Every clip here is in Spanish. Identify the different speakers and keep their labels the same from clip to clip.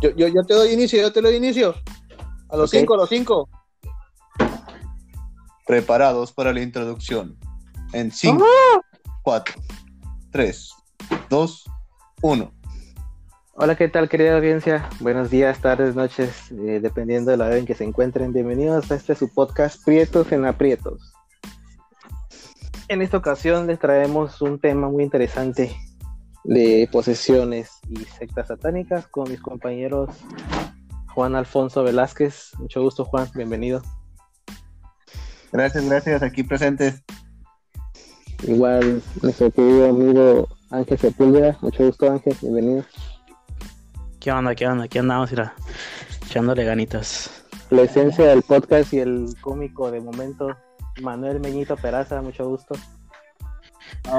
Speaker 1: Yo, yo, yo te doy inicio, yo te doy inicio. A los cinco, a los cinco.
Speaker 2: Preparados para la introducción. En 5, 4, 3, 2, 1.
Speaker 3: Hola, ¿qué tal, querida audiencia? Buenos días, tardes, noches, eh, dependiendo de la hora en que se encuentren. Bienvenidos a este su podcast Prietos en Aprietos. En esta ocasión les traemos un tema muy interesante de posesiones y sectas satánicas con mis compañeros Juan Alfonso Velázquez. Mucho gusto, Juan, bienvenido.
Speaker 2: Gracias, gracias. Aquí presentes.
Speaker 3: Igual nuestro querido amigo Ángel Sepúlveda. Mucho gusto, Ángel, bienvenido.
Speaker 4: ¿Qué onda? ¿Qué onda? Aquí andamos, mira, echándole ganitas.
Speaker 3: La esencia del podcast y el cómico de momento, Manuel Meñito Peraza, mucho gusto.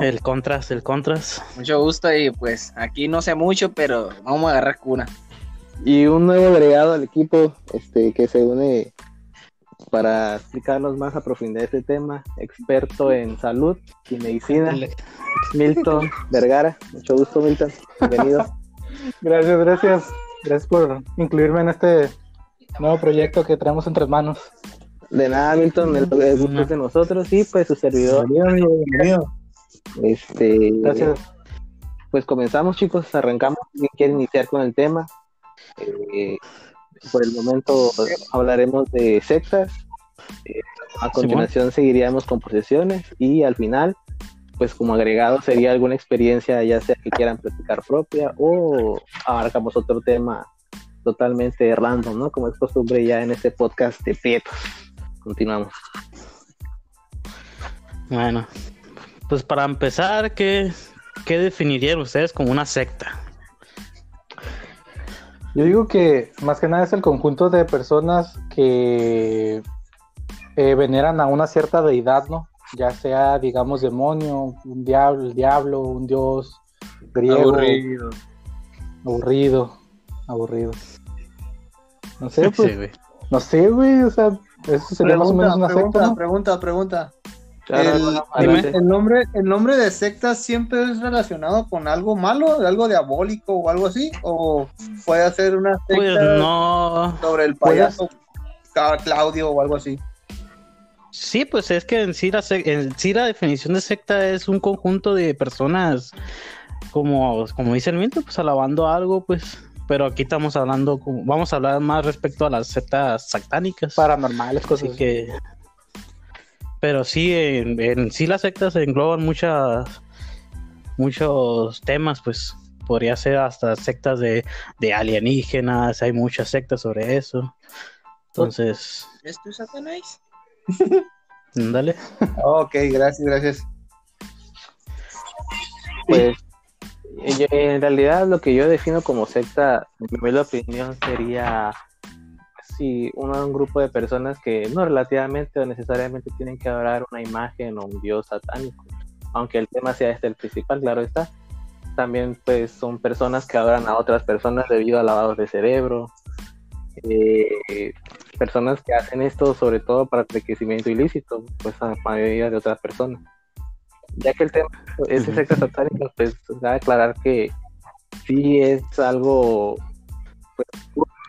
Speaker 4: El contras, el contras.
Speaker 5: Mucho gusto y pues aquí no sé mucho, pero vamos a agarrar cuna.
Speaker 3: Y un nuevo agregado al equipo este, que se une para explicarnos más a profundidad este tema, experto en salud y medicina, Milton Vergara. Mucho gusto, Milton. Bienvenido.
Speaker 6: Gracias, gracias. Gracias por incluirme en este nuevo proyecto que traemos entre manos.
Speaker 3: De nada, Milton, el, gusto es de nosotros y pues su servidor.
Speaker 6: Bienvenido, amigo, bienvenido.
Speaker 3: Este,
Speaker 6: Gracias.
Speaker 3: Pues comenzamos, chicos, arrancamos. ¿Quién quiere iniciar con el tema? Eh, por el momento hablaremos de sectas. Eh, a continuación seguiríamos con posesiones y al final, pues como agregado sería alguna experiencia, ya sea que quieran platicar propia o abarcamos otro tema totalmente random, ¿no? Como es costumbre ya en este podcast de Prietos. Continuamos.
Speaker 4: Bueno, pues para empezar, ¿qué, qué definirían ustedes como una secta?
Speaker 6: Yo digo que más que nada es el conjunto de personas que eh, veneran a una cierta deidad, ¿no? Ya sea, digamos, demonio, un diablo, el diablo, un dios griego.
Speaker 1: Aburrido.
Speaker 6: Aburrido. Aburrido. No sé, pues,
Speaker 4: Sí, güey.
Speaker 6: no sé, güey, o sea, eso sería más o menos una
Speaker 1: pregunta,
Speaker 6: secta, ¿no?
Speaker 1: pregunta, pregunta.
Speaker 3: Claro,
Speaker 1: el, nombre, ¿El nombre de secta siempre es relacionado con algo malo, algo diabólico o algo así? ¿O puede ser una secta
Speaker 4: Pues no.
Speaker 1: sobre el payaso Claudio o algo así?
Speaker 4: Sí, pues es que en sí, la, en sí la definición de secta es un conjunto de personas, como, como dice el Milton, pues alabando algo, pues. Pero aquí estamos hablando, vamos a hablar más respecto a las sectas satánicas.
Speaker 6: Paranormales, cosas
Speaker 4: Así que. Pero sí, en, en sí las sectas engloban muchas. Muchos temas, pues. Podría ser hasta sectas de, de alienígenas, hay muchas sectas sobre eso. Entonces,
Speaker 5: ¿Esto es Satanás?
Speaker 4: dale.
Speaker 1: Ok, gracias, gracias.
Speaker 3: Pues en realidad lo que yo defino como secta, en mi opinión, sería sí, un, un grupo de personas que no relativamente o necesariamente tienen que adorar una imagen o un dios satánico, aunque el tema sea este el principal, claro está. También pues son personas que adoran a otras personas debido a lavados de cerebro, eh, personas que hacen esto sobre todo para enriquecimiento ilícito, pues a la mayoría de otras personas. Ya que el tema es sectas satánicas, pues da a aclarar que sí es algo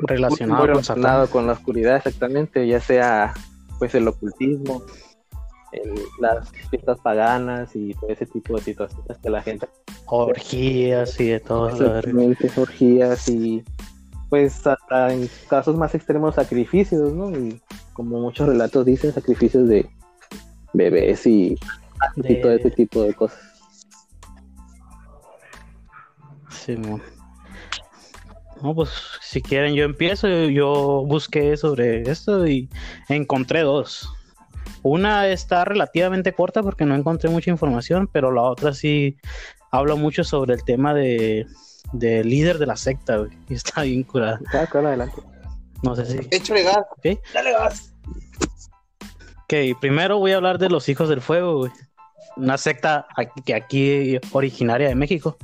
Speaker 4: Relacionado
Speaker 3: muy
Speaker 4: con
Speaker 3: relacionado
Speaker 4: Satán.
Speaker 3: con la oscuridad exactamente, ya sea pues el ocultismo, el- las fiestas paganas y todo ese tipo de situaciones que la gente
Speaker 4: Orgías y de todo.
Speaker 3: exactamente orgías y pues hasta en casos más extremos sacrificios, ¿no? Y como muchos relatos dicen, sacrificios de bebés y, y todo ese tipo de cosas.
Speaker 4: Simón. No, pues si quieren yo empiezo. Yo busqué sobre esto y encontré dos. Una está relativamente corta porque no encontré mucha información, pero la otra sí habla mucho sobre el tema de del líder de la secta, güey. Y está bien curada.
Speaker 3: Ah, claro, adelante.
Speaker 4: No sé si.
Speaker 1: Gas.
Speaker 4: Ok.
Speaker 1: Dale gas.
Speaker 4: Ok, primero voy a hablar de los Hijos del Fuego, güey. Una secta aquí- que aquí originaria de México.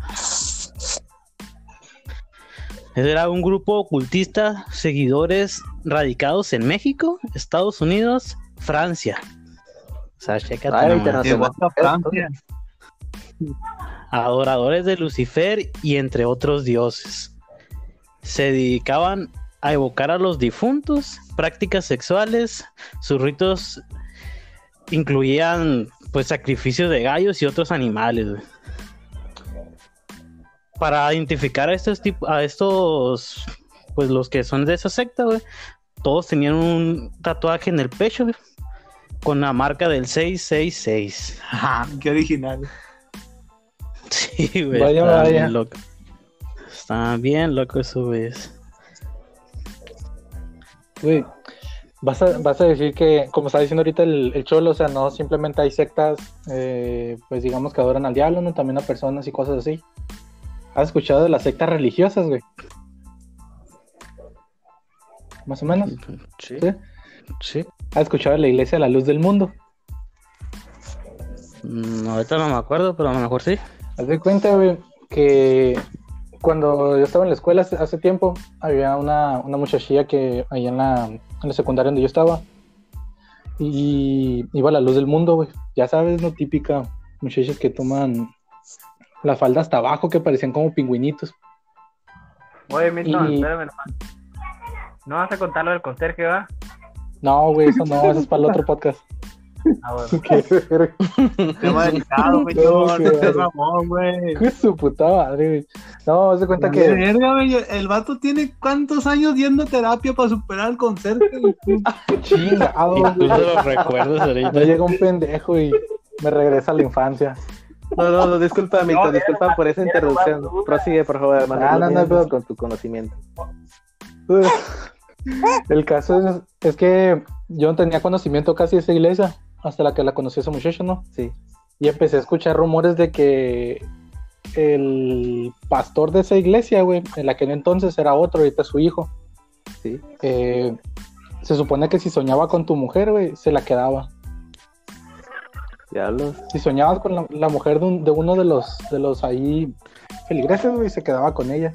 Speaker 4: Era un grupo ocultista, seguidores radicados en México, Estados Unidos, Francia. O sea, chécate
Speaker 3: Ah.
Speaker 2: Francia.
Speaker 4: Adoradores de Lucifer y entre otros dioses. se dedicaban a evocar a los difuntos, prácticas sexuales, sus ritos incluían pues sacrificios de gallos y otros animales. Para identificar a estos tipos, a estos, pues los que son de esa secta, güey, todos tenían un tatuaje en el pecho, güey, con la marca del 666.
Speaker 7: Ajá, qué original.
Speaker 4: Sí, güey.
Speaker 6: Vaya,
Speaker 4: está
Speaker 6: vaya.
Speaker 4: bien loco. Está bien loco eso, güey.
Speaker 6: Güey, vas a, vas a decir que, como está diciendo ahorita el, el Cholo, o sea, no simplemente hay sectas, eh, pues digamos que adoran al diablo, ¿no? También a personas y cosas así. ¿Has escuchado de las sectas religiosas, güey? Más o menos.
Speaker 4: Sí.
Speaker 6: ¿Sí?
Speaker 4: Sí.
Speaker 6: ¿Has escuchado de la iglesia de la luz del mundo?
Speaker 4: Mm, ahorita no me acuerdo, pero a lo mejor sí.
Speaker 6: Haz de cuenta, güey, que cuando yo estaba en la escuela hace, hace tiempo, había una, una muchachilla que ahí en la, en la secundaria donde yo estaba, y iba a la luz del mundo, güey. Ya sabes, ¿no? Típica muchachas que toman la falda hasta abajo, que parecían como pingüinitos.
Speaker 8: Oye, Milton,
Speaker 6: Y-
Speaker 8: espérame nomás. ¿No vas a contar lo del conserje, va?
Speaker 6: No, güey, eso no, eso es para el otro podcast.
Speaker 8: Ah, bueno.
Speaker 6: Qué.
Speaker 7: Tema delicado, güey.
Speaker 6: No,
Speaker 7: No,
Speaker 6: qué
Speaker 7: no seas
Speaker 6: madre.
Speaker 7: mamón, güey.
Speaker 6: De su puta madre, güey. No, de cuenta
Speaker 7: Qué
Speaker 6: que.
Speaker 7: verga, güey. El vato tiene cuántos años yendo a terapia para superar el conserje. güey?
Speaker 6: Chingado, güey.
Speaker 4: Incluso los recuerdos
Speaker 6: No
Speaker 4: ahorita.
Speaker 6: llega un pendejo y me regresa a la infancia.
Speaker 3: No, no, no, disculpa, Milton,
Speaker 8: No,
Speaker 3: disculpa por esa interrupción. Prosigue, por favor, hermano.
Speaker 6: Ah,
Speaker 3: no
Speaker 6: no, no,
Speaker 3: con tu conocimiento.
Speaker 6: El caso es, es que yo no tenía conocimiento casi de esa iglesia hasta la que la conocí a esa muchacha, ¿no?
Speaker 3: Sí.
Speaker 6: Y empecé a escuchar rumores de que el pastor de esa iglesia, güey, en aquel entonces era otro, ahorita es su hijo.
Speaker 3: Sí.
Speaker 6: Eh, se supone que si soñaba con tu mujer, güey, se la quedaba.
Speaker 3: Diablos.
Speaker 6: Si soñabas con la, la mujer de, un- de uno de los, de los ahí feligreses, güey, se quedaba con ella.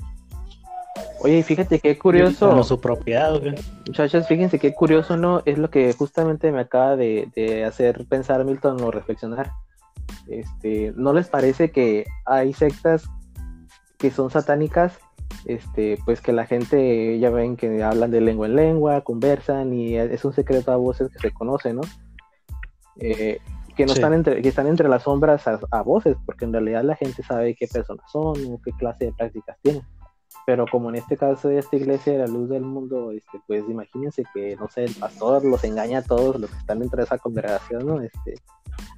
Speaker 3: Oye, y fíjate qué curioso.
Speaker 4: Como su propiedad, güey.
Speaker 3: Muchachos, fíjense qué curioso, ¿no? Es lo que justamente me acaba de, de hacer pensar Milton o reflexionar. Este, ¿no les parece que hay sectas que son satánicas? Este, pues que la gente ya ven que hablan de lengua en lengua, conversan y es un secreto a voces que se conoce, ¿no? Eh, que no
Speaker 4: Sí.
Speaker 3: están entre, que están entre las sombras a, a voces, porque en realidad la gente sabe qué personas son o qué clase de prácticas tienen pero como en este caso de esta iglesia de la luz del mundo, este, pues imagínense que, no sé, el pastor los engaña a todos los que están dentro de esa congregación, ¿no? Este,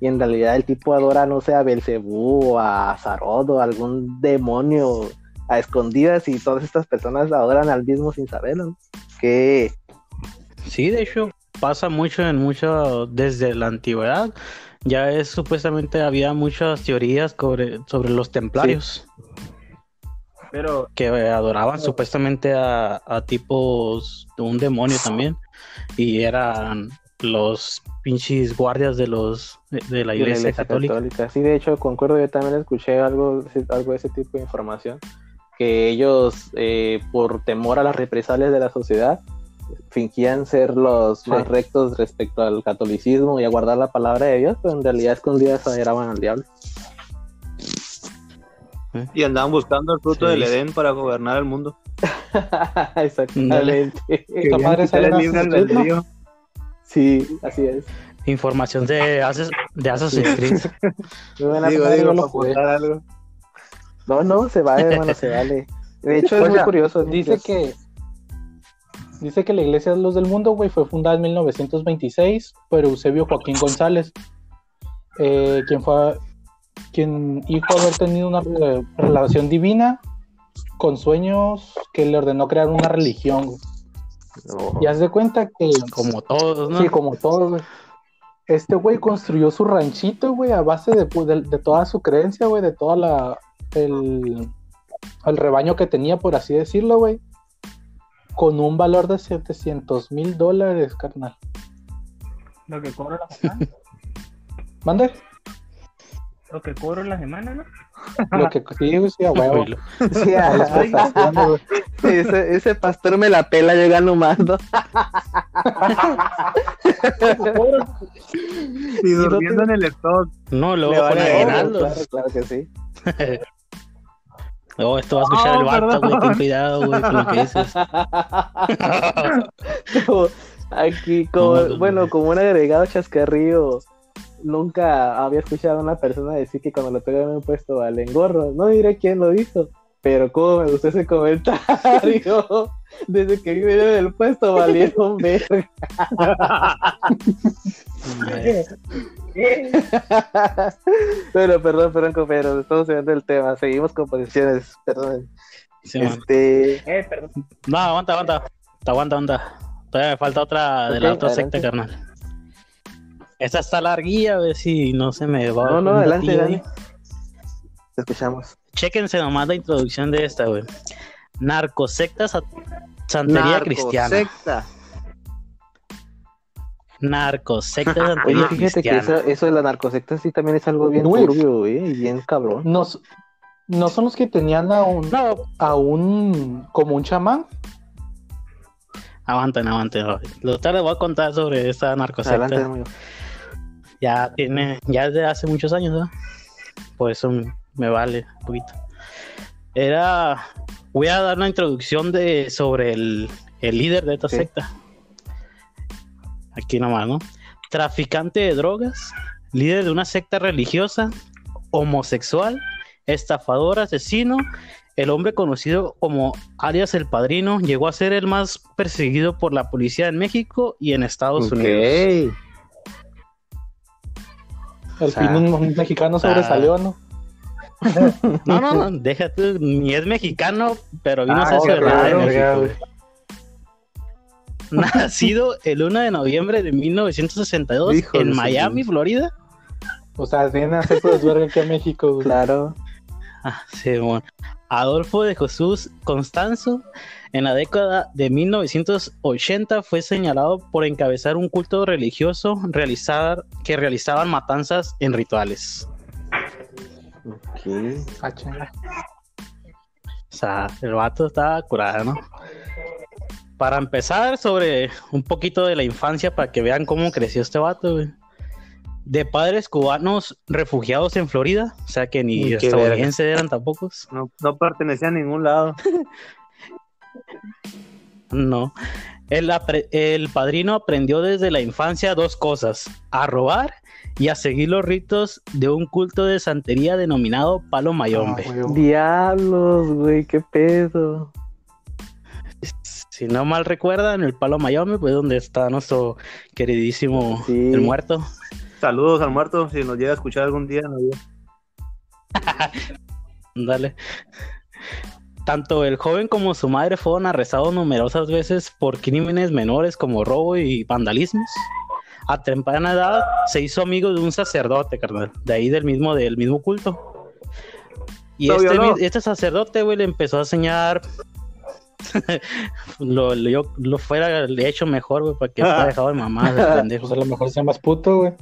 Speaker 3: y en realidad el tipo adora, no sé, a Belcebú a Zarot o a algún demonio a escondidas y todas estas personas adoran al mismo sin saberlo, ¿no? Que,
Speaker 4: Sí, de hecho, pasa mucho en mucho desde la antigüedad. Ya es supuestamente había muchas teorías sobre, sobre los templarios
Speaker 8: Pero,
Speaker 4: que adoraban supuestamente a, a tipos de un demonio también y eran los pinches guardias de los de, de la
Speaker 3: de
Speaker 4: iglesia, católica.
Speaker 3: Sí, de hecho, concuerdo, yo también escuché algo, algo de ese tipo de información, que ellos, eh, por temor a las represalias de la sociedad, fingían ser los
Speaker 6: Sí.
Speaker 3: más rectos respecto al catolicismo y a guardar la palabra de Dios, pero en realidad escondidas adoraban al diablo.
Speaker 7: Y andaban buscando el fruto
Speaker 4: Sí.
Speaker 7: del Edén para gobernar el mundo.
Speaker 3: Exactamente.
Speaker 6: ¿no?
Speaker 3: Sí, así es.
Speaker 4: Información de, Assas- de Assassin's Creed.
Speaker 7: Digo, digo,
Speaker 3: no
Speaker 7: algo.
Speaker 3: No, no, se vale, hermano, se vale. De hecho, es
Speaker 6: Oiga,
Speaker 3: muy curioso.
Speaker 6: Dice que dice que la Iglesia de los del Mundo, güey, fue fundada en 1926 por Eusebio Joaquín González, eh, quien fue quien dijo haber tenido una re- relación divina con sueños que le ordenó crear una religión. güey.
Speaker 3: No.
Speaker 6: Y haz de cuenta que
Speaker 4: Como todos, ¿no?
Speaker 6: Sí, como todos, güey. Este güey construyó su ranchito, güey, a base de, de, de toda su creencia, güey, de toda la. El, el rebaño que tenía, por así decirlo, güey. Con un valor de 700 mil dólares, carnal.
Speaker 8: lo que cobro la semana,
Speaker 6: ¿Mande?
Speaker 8: lo que cobro la semana, ¿no?
Speaker 6: Lo que sí, sí, a huevo.
Speaker 3: Sí,
Speaker 6: A güey.
Speaker 3: ese, ese pastor me la pela, yo gano más, ¿no?
Speaker 7: Y durmiendo en el stock.
Speaker 4: No, luego
Speaker 7: Le
Speaker 4: con
Speaker 7: vale
Speaker 4: aguinaldos.
Speaker 3: Claro, claro que sí.
Speaker 4: Oh, esto va a escuchar
Speaker 7: Oh,
Speaker 4: el vato, güey. Ten cuidado, güey, con lo que dices.
Speaker 3: Como Aquí, como,
Speaker 4: No, no,
Speaker 3: bueno,
Speaker 4: no.
Speaker 3: como un agregado chascarrillo, nunca había escuchado a una persona decir que cuando le pegan un puesto vale en gorro. No diré quién lo hizo, pero como me gustó ese comentario. Desde que vi el puesto valieron verga. Pero perdón, perdón, compañeros, estamos hablando del tema. Seguimos con posiciones, perdón.
Speaker 4: Sí.
Speaker 3: Este,
Speaker 8: Eh, perdón.
Speaker 4: No, aguanta, aguanta. Aguanta, aguanta. Todavía me falta otra de la
Speaker 3: Ok,
Speaker 4: otra
Speaker 3: adelante.
Speaker 4: secta, carnal. Esta está larguilla, a ver si no se me va.
Speaker 3: no, no, adelante, adelante. Te escuchamos.
Speaker 4: Chéquense nomás la introducción de esta, güey. Narcosecta sa- santería cristiana.
Speaker 2: Secta.
Speaker 4: Narcosecta
Speaker 3: Oye,
Speaker 4: santería
Speaker 3: fíjate que
Speaker 4: cristiana.
Speaker 3: eso, eso de la narcosecta sí también es algo bien turbio, güey, y bien cabrón.
Speaker 6: No, s- no son los que tenían a un,
Speaker 4: No,
Speaker 6: a un como un chamán.
Speaker 4: aguanten, aguanten. Lo les voy a contar sobre esta narcosecta.
Speaker 3: Adelante, amigo.
Speaker 4: ya tiene, ya desde hace muchos años, ¿no? Eso m- me vale un poquito. Era, voy a dar una introducción de sobre el, el líder de esta
Speaker 3: Sí.
Speaker 4: secta. Aquí nomás, ¿no? Traficante de drogas, líder de una secta religiosa, homosexual, estafador, asesino. El hombre conocido como alias el Padrino llegó a ser el más perseguido por la policía en México y en Estados Unidos.
Speaker 6: Al
Speaker 4: O sea,
Speaker 6: fin un, mexicano sobresalió, ¿no?
Speaker 4: No, no, no, déjate, ni es mexicano, pero vino
Speaker 6: Ah,
Speaker 4: a ser
Speaker 6: ok,
Speaker 4: ciudadano de
Speaker 6: claro.
Speaker 4: Nacido el 1 de noviembre de 1962
Speaker 3: Hijo de
Speaker 4: en Miami. Florida.
Speaker 6: O sea, viene a hacer su desvergue aquí a México, güey.
Speaker 3: Claro.
Speaker 4: Ah, sí, bueno. Adolfo de Jesús Constanzo, en la década de 1980 fue señalado por encabezar un culto religioso realizar, que realizaban matanzas en rituales.
Speaker 3: Ok.
Speaker 6: Ah, chinga.
Speaker 4: O sea, el vato estaba curado, ¿no? Para empezar, sobre un poquito de la infancia, para que vean cómo creció este vato, güey. De padres cubanos refugiados en Florida, o sea que ni estadounidenses eran tampoco.
Speaker 1: No, no pertenecía a ningún lado.
Speaker 4: No. El, el padrino aprendió desde la infancia dos cosas: a robar y a seguir los ritos de un culto de santería denominado Palo Mayombe.
Speaker 6: Ah.
Speaker 3: Diablos, güey, qué pedo.
Speaker 4: Si no mal recuerdan, el Palo Mayombe, pues donde está nuestro queridísimo
Speaker 3: Sí.
Speaker 4: el muerto.
Speaker 1: Saludos al muerto, si nos llega a escuchar algún día. diga.
Speaker 4: Dale. Tanto el joven como su madre fueron arrestados numerosas veces por crímenes menores como robo y vandalismos. A temprana edad se hizo amigo de un sacerdote, carnal, de ahí del mismo, del mismo culto. Y este, este sacerdote, güey, le empezó a enseñar lo, lo, yo- lo fuera le hecho mejor, güey, para que fuera dejado de mamá, de pendejo.
Speaker 6: Pues a lo mejor sea más puto, güey.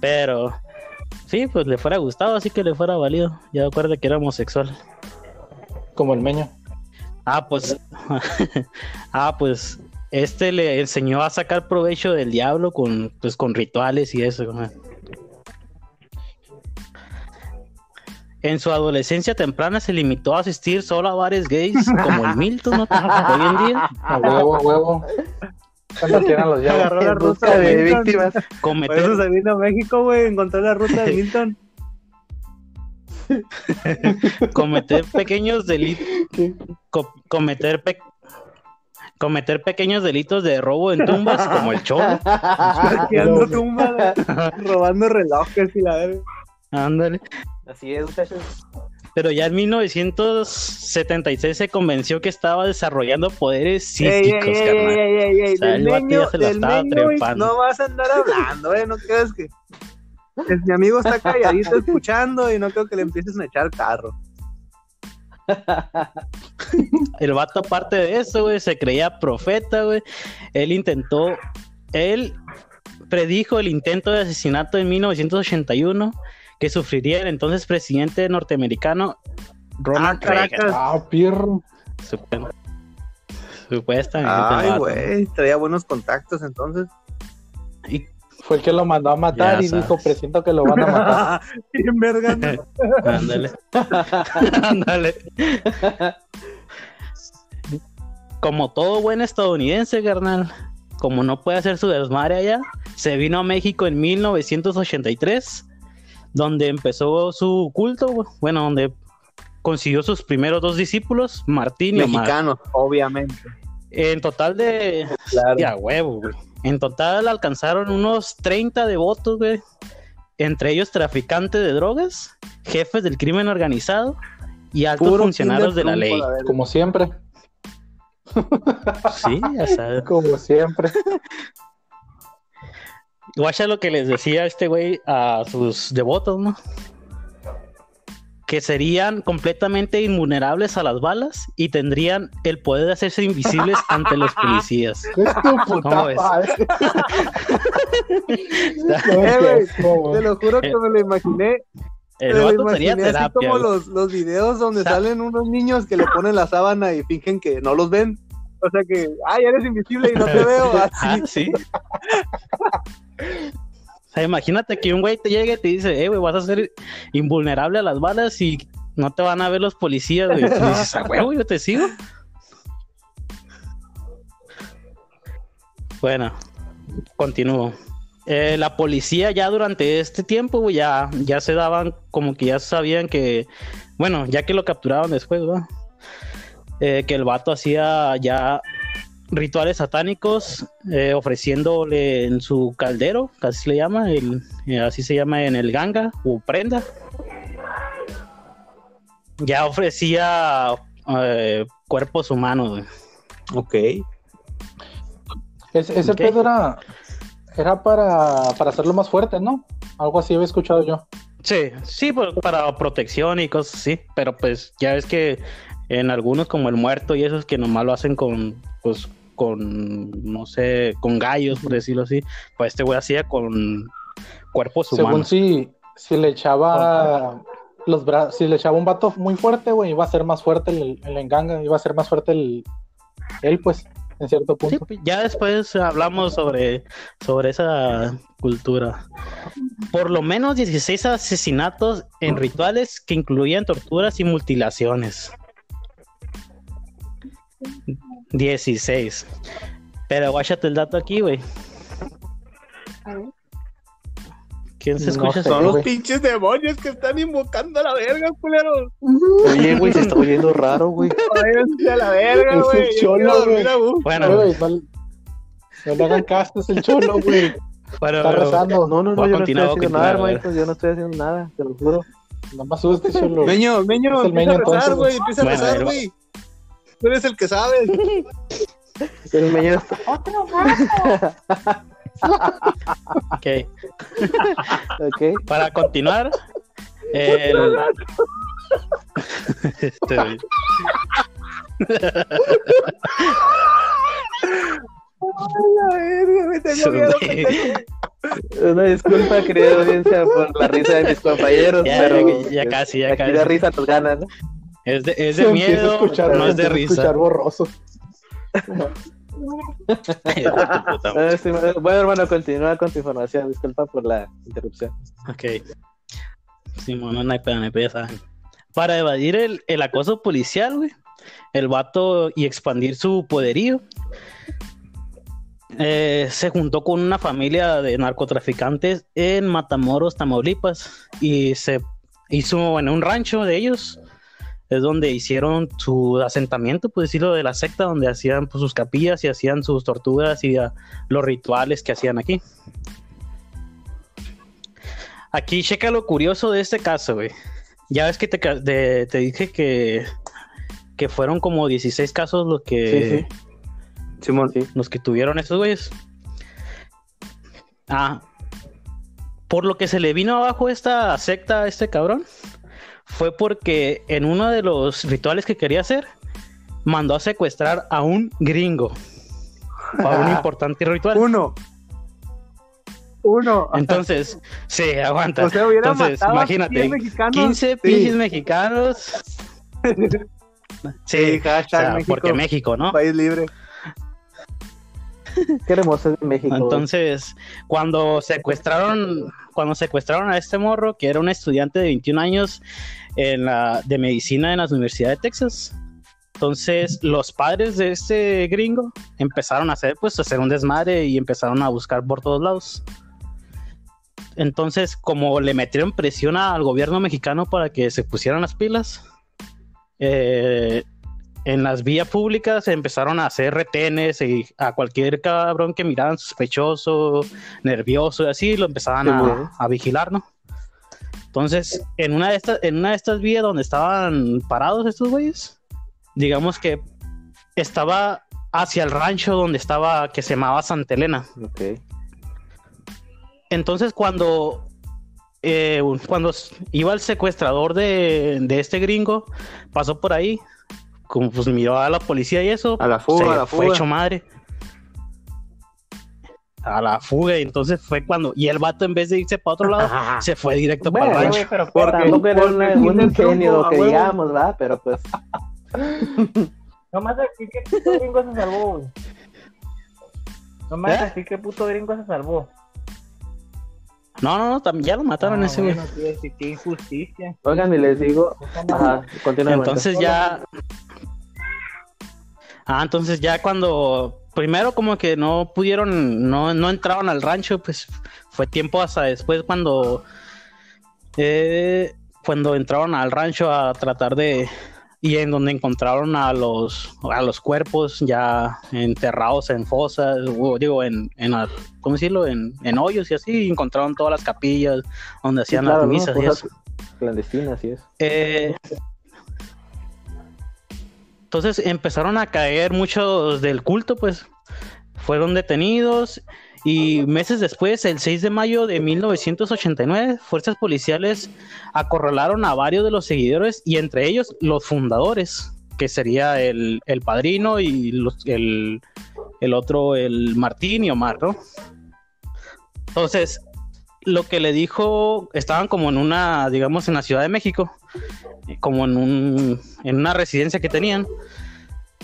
Speaker 4: Pero sí, pues le fuera gustado, así que le fuera valido. Ya acuerda que era homosexual.
Speaker 6: Como el meño.
Speaker 4: Ah, pues. ah, pues. Este le enseñó a sacar provecho del diablo con, pues, con rituales y eso. güey. En su adolescencia temprana se limitó a asistir solo a bares gays como el Milton, ¿no? Hoy en día,
Speaker 6: A huevo, a huevo. Los.
Speaker 1: Agarró la ruta de
Speaker 3: víctimas.
Speaker 1: Por eso
Speaker 4: cometer,
Speaker 1: se vino a México, güey. Encontró la ruta de Milton.
Speaker 4: cometer pequeños delitos. cometer pe- cometer pequeños delitos de robo en tumbas como el cholo.
Speaker 1: Hackeando tumbas, robando relojes y la verga.
Speaker 4: Ándale.
Speaker 3: Así es, muchachos.
Speaker 4: Pero ya en 1976 se convenció que estaba desarrollando poderes
Speaker 1: Ey, ey,
Speaker 4: psíquicos,
Speaker 1: ey,
Speaker 4: carnal.
Speaker 1: ey, ey, ey,
Speaker 4: O sea, el vato ya
Speaker 1: meño,
Speaker 4: se la estaba trepando.
Speaker 1: no vas a andar hablando, eh, no creas que... que mi amigo está calladito escuchando y no creo que le empieces a echar carro.
Speaker 4: El vato, aparte de eso, güey, se creía profeta, güey. Él intentó, él predijo el intento de asesinato en 1981 que sufriría el entonces presidente norteamericano Ronald
Speaker 1: Ah,
Speaker 4: Reagan.
Speaker 1: caracas.
Speaker 6: Ah, pirro.
Speaker 4: Sup- Supuestamente.
Speaker 1: Ay, güey, traía buenos contactos entonces.
Speaker 4: Y
Speaker 6: Fue el que lo mandó a matar
Speaker 4: Ya
Speaker 6: y dijo, presiento que lo van a matar.
Speaker 4: Ándale. Ándale. Como todo buen estadounidense, carnal, como no puede hacer su desmadre allá, se vino a México en 1983, donde empezó su culto, bueno, donde consiguió sus primeros dos discípulos, Martín y Omar.
Speaker 1: Mexicanos, obviamente.
Speaker 4: En total de...
Speaker 1: Claro.
Speaker 4: Ya, huevo, güey. En total alcanzaron unos 30 devotos, güey. Entre ellos traficantes de drogas, jefes del crimen organizado y altos
Speaker 1: Puro
Speaker 4: funcionarios de la ley.
Speaker 6: Como siempre,
Speaker 4: Sí, ya sabes.
Speaker 6: como siempre.
Speaker 4: Guacha lo que les decía este güey a sus devotos, ¿no? Que serían completamente invulnerables a las balas y tendrían el poder de hacerse invisibles ante los policías.
Speaker 6: Es tu
Speaker 1: Eh, Te lo juro que me lo imaginé.
Speaker 4: El vato sería
Speaker 1: imaginé así
Speaker 4: terapia.
Speaker 1: como
Speaker 4: güey.
Speaker 1: los, los videos donde
Speaker 4: Sa-
Speaker 1: salen unos niños que le ponen la sábana y fingen que no los ven. O sea que, ay, eres invisible y no te veo.
Speaker 4: Ah,
Speaker 1: Así.
Speaker 4: sí. O sea, imagínate que un güey te llegue y te dice, eh, güey, vas a ser invulnerable a las balas y no te van a ver los policías, güey. Tú dices, a huevo, yo te sigo. Bueno, continúo. Eh, la policía ya durante este tiempo, güey, ya, ya se daban, como que ya sabían que, bueno, ya que lo capturaron después, ¿verdad? Eh, que el vato hacía ya rituales satánicos eh, ofreciéndole en su caldero, casi se le llama, el, eh, así se llama en el ganga o prenda. Ya ofrecía eh, cuerpos humanos.
Speaker 1: Ok.
Speaker 6: Ese, pedo era, era para, para hacerlo más fuerte, ¿no? Algo así había escuchado yo.
Speaker 4: Sí, sí, por- para protección y cosas así, pero pues ya ves que en algunos como el muerto y esos que nomás lo hacen con, pues, con, no sé, con gallos, por decirlo así, pues este güey hacía con cuerpos
Speaker 6: Según
Speaker 4: humanos.
Speaker 6: si, si le echaba los brazos, si le echaba un vato muy fuerte, güey, iba a ser más fuerte el, el enganga, iba a ser más fuerte el él, pues, en cierto
Speaker 4: Sí,
Speaker 6: punto.
Speaker 4: ya después hablamos sobre, sobre esa cultura. Por lo menos 16 asesinatos en rituales que incluían torturas y mutilaciones. 16. Pero guáchate el dato aquí, güey. ¿Quién se
Speaker 6: No
Speaker 4: escucha?
Speaker 6: sé,
Speaker 1: Son los
Speaker 6: güey.
Speaker 1: pinches demonios que están invocando a la verga, culeros.
Speaker 3: Oye, güey, se está oyendo raro, güey.
Speaker 1: Váyanse a la verga,
Speaker 6: Es el
Speaker 1: güey. Yo
Speaker 6: cholo,
Speaker 1: quiero dormir
Speaker 6: güey.
Speaker 4: Bueno,
Speaker 6: Güey, no, no le hagan caso, es el cholo, güey.
Speaker 4: pero-
Speaker 6: Está rezando.
Speaker 3: No, no, no, yo no estoy haciendo nada, hermanito. Yo no estoy haciendo nada, te lo juro.
Speaker 6: Nada más sube este cholo.
Speaker 1: Meño, Meño,
Speaker 6: Es el
Speaker 1: empieza
Speaker 6: Meño,
Speaker 1: a rezar, güey. Empieza a
Speaker 4: Bueno,
Speaker 1: rezar,
Speaker 4: el-
Speaker 1: güey. Tú eres el que sabes.
Speaker 3: El mañana está...
Speaker 4: ok.
Speaker 3: Ok.
Speaker 4: Para continuar, el... Este, güey.
Speaker 1: La verga, me tengo miedo. pendejo.
Speaker 3: Una disculpa, querida audiencia, por la risa de mis compañeros,
Speaker 4: Ya,
Speaker 3: pero
Speaker 4: ya, ya casi, ya
Speaker 3: aquí
Speaker 4: casi.
Speaker 3: la risa nos gana, ¿no?
Speaker 4: Es de, es de
Speaker 6: a
Speaker 4: miedo,
Speaker 6: escuchar,
Speaker 4: no es de risa.
Speaker 6: escuchar borroso.
Speaker 3: Sí, bueno, hermano, continúa con tu información. Disculpa por la interrupción.
Speaker 4: Ok. Sí, bueno, no hay pedo, no hay pedo. Para evadir el, el acoso policial, güey, el vato y expandir su poderío, eh, se juntó con una familia de narcotraficantes en Matamoros, Tamaulipas, y se hizo en un rancho de ellos. Es donde hicieron su asentamiento, por decirlo, de la secta, donde hacían pues, sus capillas y hacían sus torturas y ah, los rituales que hacían aquí. Aquí checa lo curioso de este caso, güey. Ya ves que te, ca- de- te dije que, que fueron como 16 casos los que,
Speaker 1: Simón.
Speaker 4: los que tuvieron estos güeyes. Ah, por lo que se le vino abajo esta secta a este cabrón, fue porque en uno de los rituales que quería hacer, mandó a secuestrar a un gringo. Para un importante ritual.
Speaker 1: Uno. Uno.
Speaker 4: Entonces, sí, aguanta.
Speaker 1: O sea, hubiera
Speaker 4: Entonces, imagínate,
Speaker 1: 100 mexicanos.
Speaker 4: 15
Speaker 1: Sí.
Speaker 4: pinches mexicanos. Sí,
Speaker 1: Sí, hashtag
Speaker 4: o sea,
Speaker 1: México.
Speaker 4: porque México, ¿no?
Speaker 1: País libre.
Speaker 3: Qué hermoso es México.
Speaker 4: Entonces, cuando secuestraron, cuando secuestraron a este morro, que era un estudiante de 21 años de medicina en la Universidad de Texas, entonces los padres de este gringo empezaron a hacer, pues, a hacer un desmadre y empezaron a buscar por todos lados. Entonces, como le metieron presión al gobierno mexicano para que se pusieran las pilas, eh, en las vías públicas empezaron a hacer retenes y a cualquier cabrón que miraban sospechoso, nervioso y así, lo empezaban a, a vigilar, ¿no? Entonces, en una, de estas, en una de estas vías donde estaban parados estos güeyes, digamos que estaba hacia el rancho donde estaba, que se llamaba Santa Elena.
Speaker 3: Ok.
Speaker 4: Entonces, cuando, eh, cuando iba el secuestrador de, de este gringo, pasó por ahí, como pues miró a la policía y eso,
Speaker 3: A la fuga,
Speaker 4: se
Speaker 3: a la
Speaker 4: fue
Speaker 3: fuga.
Speaker 4: hecho madre. A la fuga, y entonces fue cuando. Y el vato, en vez de irse para otro lado, se fue directo para el
Speaker 3: Bueno,
Speaker 4: rancho.
Speaker 8: Pero
Speaker 3: Porque tampoco era
Speaker 7: porque
Speaker 3: un
Speaker 7: truco,
Speaker 3: ingenio que digamos, ¿verdad? Pero pues,
Speaker 8: nomás aquí que puto gringo se salvó, güey. Nomás
Speaker 4: ¿Eh?
Speaker 8: así que puto gringo se salvó.
Speaker 4: No, no, no, ya lo mataron
Speaker 8: Ah,
Speaker 4: ese güey.
Speaker 8: bueno, qué injusticia.
Speaker 3: oigan, y les digo, ajá.
Speaker 4: Entonces ya. Ah, entonces ya cuando. Primero, como que no pudieron. No, no entraron al rancho, pues fue tiempo hasta después cuando. eh, cuando entraron al rancho a tratar de. Y en donde encontraron a los, a los cuerpos ya enterrados en fosas, digo, en, en ¿cómo decirlo? En, en hoyos y así, y encontraron todas las capillas donde
Speaker 3: Sí,
Speaker 4: hacían
Speaker 3: claro,
Speaker 4: las
Speaker 3: ¿no?
Speaker 4: misas y
Speaker 3: Cosas
Speaker 4: eso.
Speaker 3: clandestinas y eso.
Speaker 4: Eh, entonces empezaron a caer muchos del culto, pues fueron detenidos y meses después, el 6 de mayo de 1989, fuerzas policiales acorralaron a varios de los seguidores y entre ellos los fundadores, que sería el, el padrino y los- el, el otro, el Martín y Omar, ¿no? Entonces, lo que le dijo, estaban como en una, digamos, en la Ciudad de México, como en, un, en una residencia que tenían.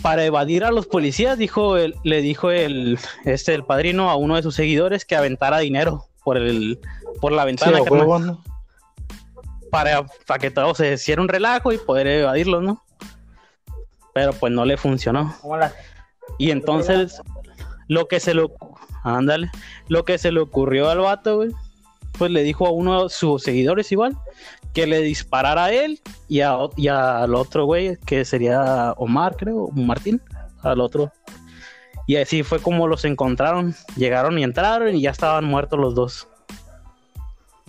Speaker 4: Para evadir a los policías, dijo el- le dijo el, este, el padrino a uno de sus seguidores que aventara dinero por, el, por la
Speaker 6: Sí,
Speaker 4: ventana carnal,
Speaker 6: huevo, ¿no?
Speaker 4: para, para que todo se hiciera un relajo y poder evadirlos, ¿no? Pero pues no le funcionó. Y entonces, lo que se le ocu- ándale, lo que se le ocurrió al vato, güey, pues le dijo a uno de sus seguidores igual que le disparara a él y, a, y al otro güey, que sería Omar, creo, o Martín, al otro. Y así fue como los encontraron. Llegaron y entraron y ya estaban muertos los dos.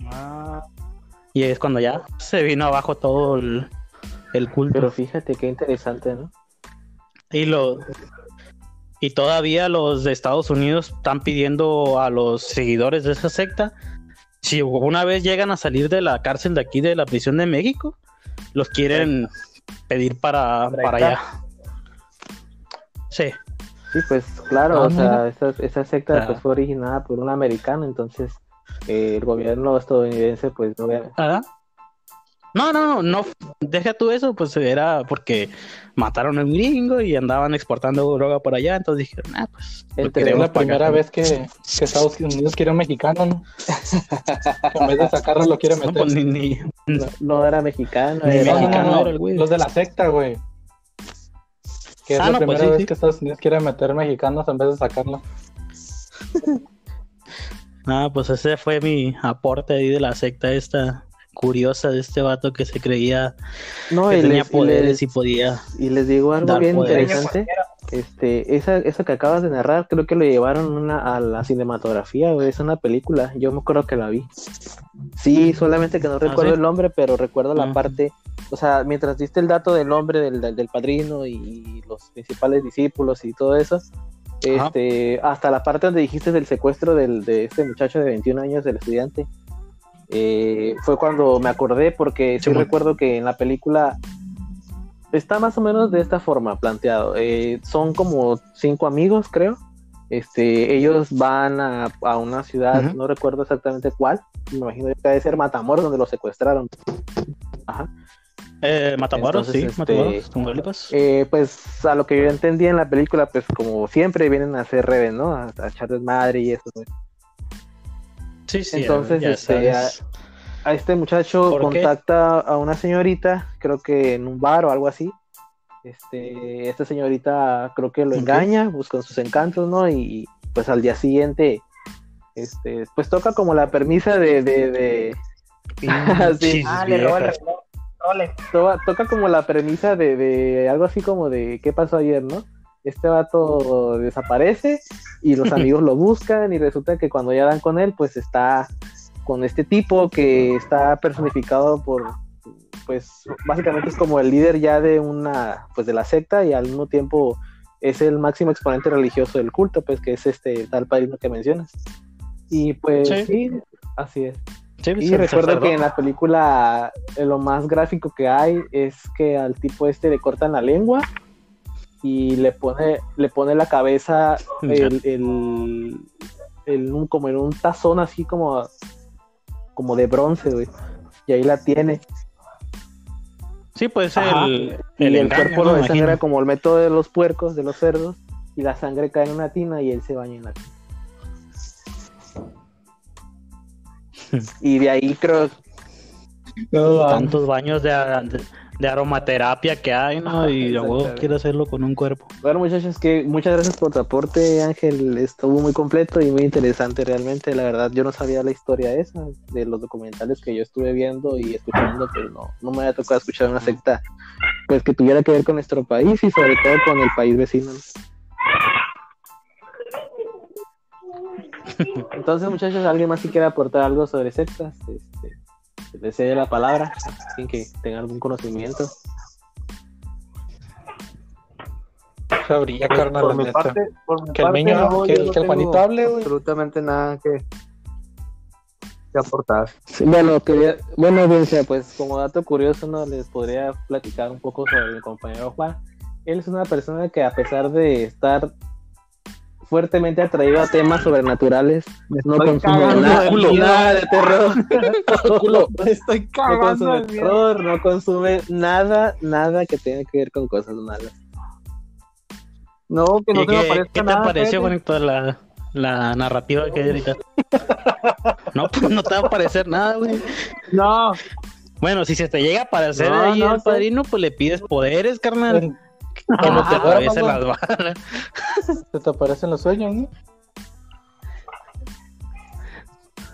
Speaker 8: Ah,
Speaker 4: Y es cuando ya se vino abajo todo el, el culto.
Speaker 3: Pero fíjate qué interesante, ¿no?
Speaker 4: Y lo y todavía los de Estados Unidos están pidiendo a los seguidores de esa secta si una vez llegan a salir de la cárcel de aquí de la prisión de México, los quieren pedir para,
Speaker 8: Para
Speaker 4: allá. Sí,
Speaker 3: Sí, pues claro,
Speaker 6: Ah,
Speaker 3: o sea, esa, esa secta
Speaker 4: Ah.
Speaker 3: pues fue originada por un americano, entonces eh, el gobierno estadounidense pues no
Speaker 4: ¿Ah? No, no, no, no, deja tú eso, pues era porque mataron a un gringo y andaban exportando droga por allá, entonces dijeron, ah, pues lo
Speaker 3: Entre
Speaker 6: la primera
Speaker 4: pagar".
Speaker 6: vez que, que Estados Unidos quiere un mexicano, ¿no? en vez de sacarlo, lo quiere
Speaker 4: No,
Speaker 6: meter.
Speaker 4: pues, ni- ni-
Speaker 3: no, no era mexicano,
Speaker 4: Ni
Speaker 3: era-
Speaker 6: No, no, no,
Speaker 4: mexicano
Speaker 6: no,
Speaker 4: era el güey.
Speaker 6: Los de la secta, güey. Que es
Speaker 4: Ah,
Speaker 6: la
Speaker 4: no, pues
Speaker 6: primera
Speaker 4: sí,
Speaker 6: vez
Speaker 4: sí.
Speaker 6: que Estados Unidos quiere meter mexicanos en vez de sacarlo.
Speaker 4: Ah, pues ese fue mi aporte ahí de la secta esta curiosa de este vato que se creía
Speaker 3: no,
Speaker 4: que
Speaker 3: y
Speaker 4: tenía
Speaker 3: les, y
Speaker 4: poderes
Speaker 3: les-
Speaker 4: y podía.
Speaker 3: y les digo algo bien
Speaker 4: poderes.
Speaker 3: interesante. Este, esa, eso que acabas de narrar, creo que lo llevaron una, a la cinematografía, es una película, yo me acuerdo que la vi. Sí, solamente que no recuerdo
Speaker 4: ¿sí?
Speaker 3: el nombre, pero recuerdo la
Speaker 4: Ah.
Speaker 3: parte, o sea, mientras diste el dato del nombre del, del, del padrino y los principales discípulos y todo eso,
Speaker 4: Ajá.
Speaker 3: este, hasta la parte donde dijiste del secuestro del, de este muchacho de 21 años, del estudiante, eh, fue cuando me acordé porque sí recuerdo que en la película está más o menos de esta forma planteado. Eh, son como cinco amigos, creo. Este, ellos van a, a una ciudad, no recuerdo exactamente cuál, me imagino que debe ser Matamoros, donde los secuestraron. Ajá.
Speaker 4: Eh, Matamoros, sí, Matamoros,
Speaker 3: este,
Speaker 4: Tamaulipas.
Speaker 3: Eh, pues a lo que yo entendí en la película, pues como siempre vienen a hacer redes, ¿no? A, a echar desmadre y eso. ¿no?
Speaker 4: Sí, sí,
Speaker 3: entonces,
Speaker 4: ya
Speaker 3: este,
Speaker 4: sabes.
Speaker 3: A este muchacho contacta a una señorita, creo que en un bar o algo así. Este, esta señorita creo que lo engaña, busca sus encantos, ¿no? Y pues al día siguiente, este, pues toca como la permisa de, de, de-
Speaker 4: Pinches
Speaker 8: Ah, le robó el
Speaker 3: toca como la premisa de, de algo así como de qué pasó ayer, ¿no? Este vato desaparece y los amigos lo buscan y resulta que cuando ya dan con él, pues está con este tipo que está personificado por, pues básicamente es como el líder ya de una, pues de la secta y al mismo tiempo es el máximo exponente religioso del culto, pues que es este tal padrino que mencionas. Y pues
Speaker 4: Sí.
Speaker 3: sí, así es.
Speaker 4: Sí,
Speaker 3: Y recuerdo que en la película eh, lo más gráfico que hay es que al tipo este le cortan la lengua y le pone, le pone la cabeza el, el- el- un- como en un tazón así como, como de bronce, güey. Y ahí la tiene.
Speaker 4: Sí, pues
Speaker 3: Ajá.
Speaker 4: el,
Speaker 3: Y el,
Speaker 4: engaño,
Speaker 3: cuerpo
Speaker 4: ¿no?
Speaker 3: lo desangra como el método de los puercos, de los cerdos, y la sangre cae en una tina y él se baña en la tina. y de ahí creo
Speaker 4: Tantos baños de, de- de aromaterapia que hay, ¿no? Y luego
Speaker 3: Exactamente.
Speaker 4: quiero hacerlo con un cuerpo.
Speaker 3: Bueno, muchachos, que muchas gracias por tu aporte, Ángel. Estuvo muy completo y muy interesante realmente. La verdad, yo no sabía la historia esa de los documentales que yo estuve viendo y escuchando, pero no, no me había tocado escuchar una secta pues que tuviera que ver con nuestro país y sobre todo con el país vecino. Entonces, muchachos, ¿alguien más si quiere aportar algo sobre sectas? Este, les cede la palabra, sin que tenga algún conocimiento.
Speaker 6: Sabría, carnal,
Speaker 1: por
Speaker 6: la
Speaker 1: mi
Speaker 6: neta.
Speaker 1: parte, por mi
Speaker 6: Que el niño,
Speaker 1: no,
Speaker 6: que el-
Speaker 1: no
Speaker 6: que el
Speaker 1: tengo
Speaker 6: Juanito hable, güey.
Speaker 1: Absolutamente nada que, que aportar.
Speaker 3: Sí, bueno, quería, bueno, audiencia, pues como dato curioso, ¿no? Les podría platicar un poco sobre mi compañero Juan. Él es una persona que a pesar de estar fuertemente atraído a temas sobrenaturales, no
Speaker 1: estoy
Speaker 3: consume
Speaker 1: cagando
Speaker 3: nada,
Speaker 1: de miedo.
Speaker 3: nada de terror. Culo.
Speaker 1: Estoy
Speaker 3: no consume terror, no consume nada, nada que tenga que ver con cosas malas.
Speaker 1: No, que no
Speaker 4: ¿Y
Speaker 1: se me
Speaker 4: qué,
Speaker 1: aparezca
Speaker 4: qué te
Speaker 1: nada.
Speaker 4: pareció. Juanito, la, la narrativa que hay ahorita? No, pues no te va a parecer nada, güey.
Speaker 1: No,
Speaker 4: Bueno, si se te llega a aparecer
Speaker 1: No,
Speaker 4: ahí
Speaker 1: no,
Speaker 4: el
Speaker 1: sí.
Speaker 4: padrino, pues le pides poderes, carnal.
Speaker 6: Cuando te
Speaker 4: las balas.
Speaker 6: Se te aparecen los sueños, ¿no?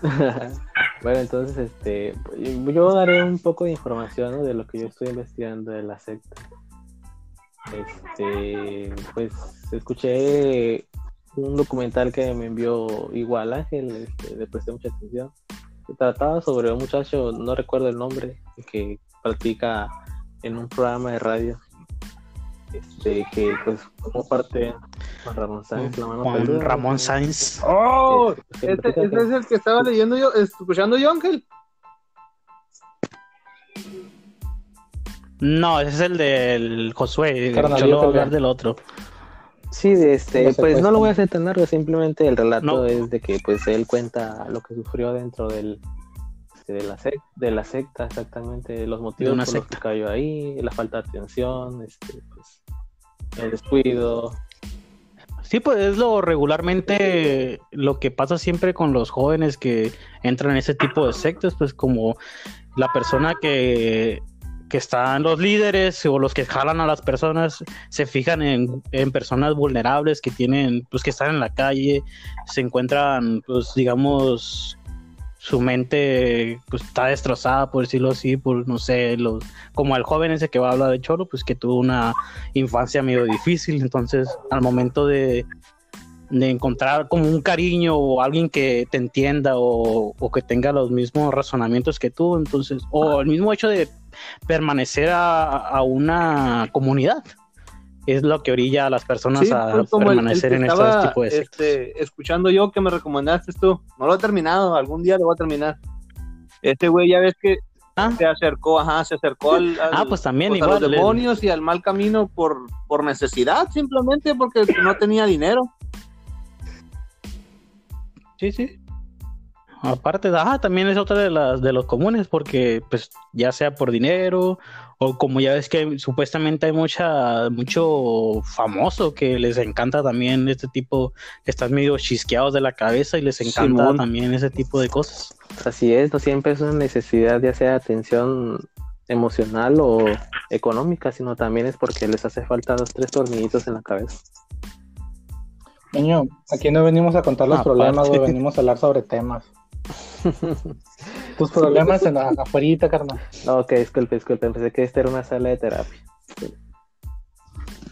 Speaker 3: bueno, entonces, este, yo- yo daré un poco de información ¿no? de lo que yo estoy investigando de la secta. Este, pues escuché un documental que me envió igual Ángel, este, le presté mucha atención. Se trataba sobre un muchacho, no recuerdo el nombre, que practica en un programa de radio. Este, que pues como parte Juan Ramón Sáenz, la mano
Speaker 4: Juan
Speaker 3: peluda,
Speaker 4: Ramón. Sáenz.
Speaker 1: Oh,
Speaker 3: Este, que
Speaker 1: este, este es el que estaba leyendo yo, escuchando yo, Ángel.
Speaker 4: No, ese es el del Josué.
Speaker 6: Carnalillo
Speaker 4: Yo lo voy a hablar del otro.
Speaker 3: Sí, de este,
Speaker 6: Lo
Speaker 3: pues no lo voy a hacer tan largo, simplemente el relato
Speaker 4: No.
Speaker 3: es de que pues él cuenta lo que sufrió dentro del este, de la secta, de la secta exactamente, los motivos
Speaker 4: una
Speaker 3: por los que cayó ahí, la falta de atención, este, pues, el descuido.
Speaker 4: Sí, pues es lo regularmente lo que pasa siempre con los jóvenes que entran en ese tipo de sectas, pues como la persona que, que están los líderes o los que jalan a las personas se fijan en, en personas vulnerables que tienen, pues que están en la calle, se encuentran, pues digamos, su mente pues, está destrozada, por decirlo así, por no sé, los, como el joven ese que va a hablar de Cholo, pues que tuvo una infancia medio difícil, entonces al momento de, de encontrar como un cariño o alguien que te entienda o, o que tenga los mismos razonamientos que tú, entonces, o el mismo hecho de permanecer a, a una comunidad, es lo que orilla a las personas
Speaker 1: Sí,
Speaker 4: a
Speaker 1: el- el
Speaker 4: permanecer en este tipo de sectas.
Speaker 1: este, escuchando yo que me recomendaste tú. No lo he terminado, algún día lo voy a terminar. Este güey ya ves que
Speaker 4: Ah.
Speaker 1: se acercó, ajá, se acercó al, al-
Speaker 4: Ah, pues también
Speaker 1: pues, a
Speaker 4: igual.
Speaker 1: los
Speaker 4: el-
Speaker 1: demonios y al mal camino por, por necesidad, simplemente porque no tenía dinero.
Speaker 4: Sí, sí. Aparte, ah, también es otra de las de los comunes, porque pues ya sea por dinero, o como ya ves que supuestamente hay mucha, mucho famoso que les encanta también este tipo, que están medio chisqueados de la cabeza y les encanta
Speaker 3: Simón.
Speaker 4: también ese tipo de cosas.
Speaker 3: Así es, no siempre es una necesidad ya sea de atención emocional o económica, sino también es porque les hace falta dos, tres tornillitos en la cabeza.
Speaker 6: Niño, aquí no venimos a contar los
Speaker 4: Aparte.
Speaker 6: problemas, güey, venimos a hablar sobre temas. Tus problemas en la afuerita, carnal.
Speaker 3: No, ok, disculpe, disculpe, pensé que esta era una sala de terapia.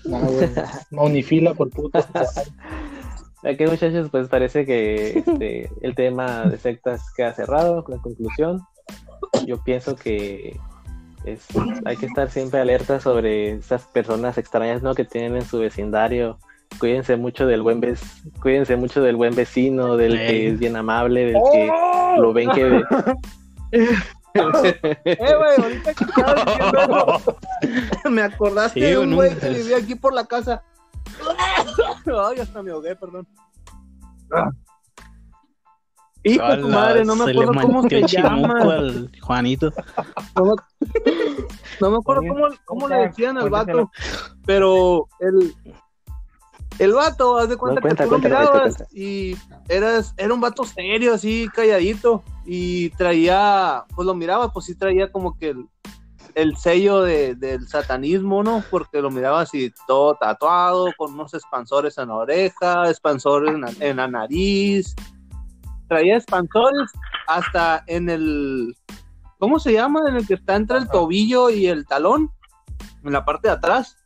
Speaker 6: No, güey. Maunifila por puta.
Speaker 3: Aquí muchachos, pues parece que este, el tema de sectas queda cerrado con la conclusión. Yo pienso que es, hay que estar siempre alerta sobre esas personas extrañas ¿no? que tienen en su vecindario. Cuídense mucho del buen vec- cuídense mucho del buen vecino, del que es bien amable, del que lo ven que
Speaker 1: Eh, güey, ahorita que estabas diciendo eso, me acordaste
Speaker 4: Sí,
Speaker 1: de un
Speaker 4: no,
Speaker 1: güey que vivía aquí por la casa. Ay, hasta me ahogué, perdón. Hijo de tu madre, no me acuerdo cómo se llama.
Speaker 4: al Juanito.
Speaker 1: No me, no me acuerdo cómo, cómo le decían al vato, pero el, el vato, haz de cuenta
Speaker 3: cuenta,
Speaker 1: que tú lo
Speaker 3: cuenta,
Speaker 1: mirabas
Speaker 3: cuenta.
Speaker 1: y eras, era un vato serio, así calladito, y traía, pues lo mirabas, pues sí traía como que el, el sello de- del satanismo, ¿no? Porque lo miraba así todo tatuado, con unos expansores en la oreja, expansores en la, en la nariz, traía expansores hasta en el, ¿cómo se llama? En el que está entre el tobillo y el talón, en la parte de atrás.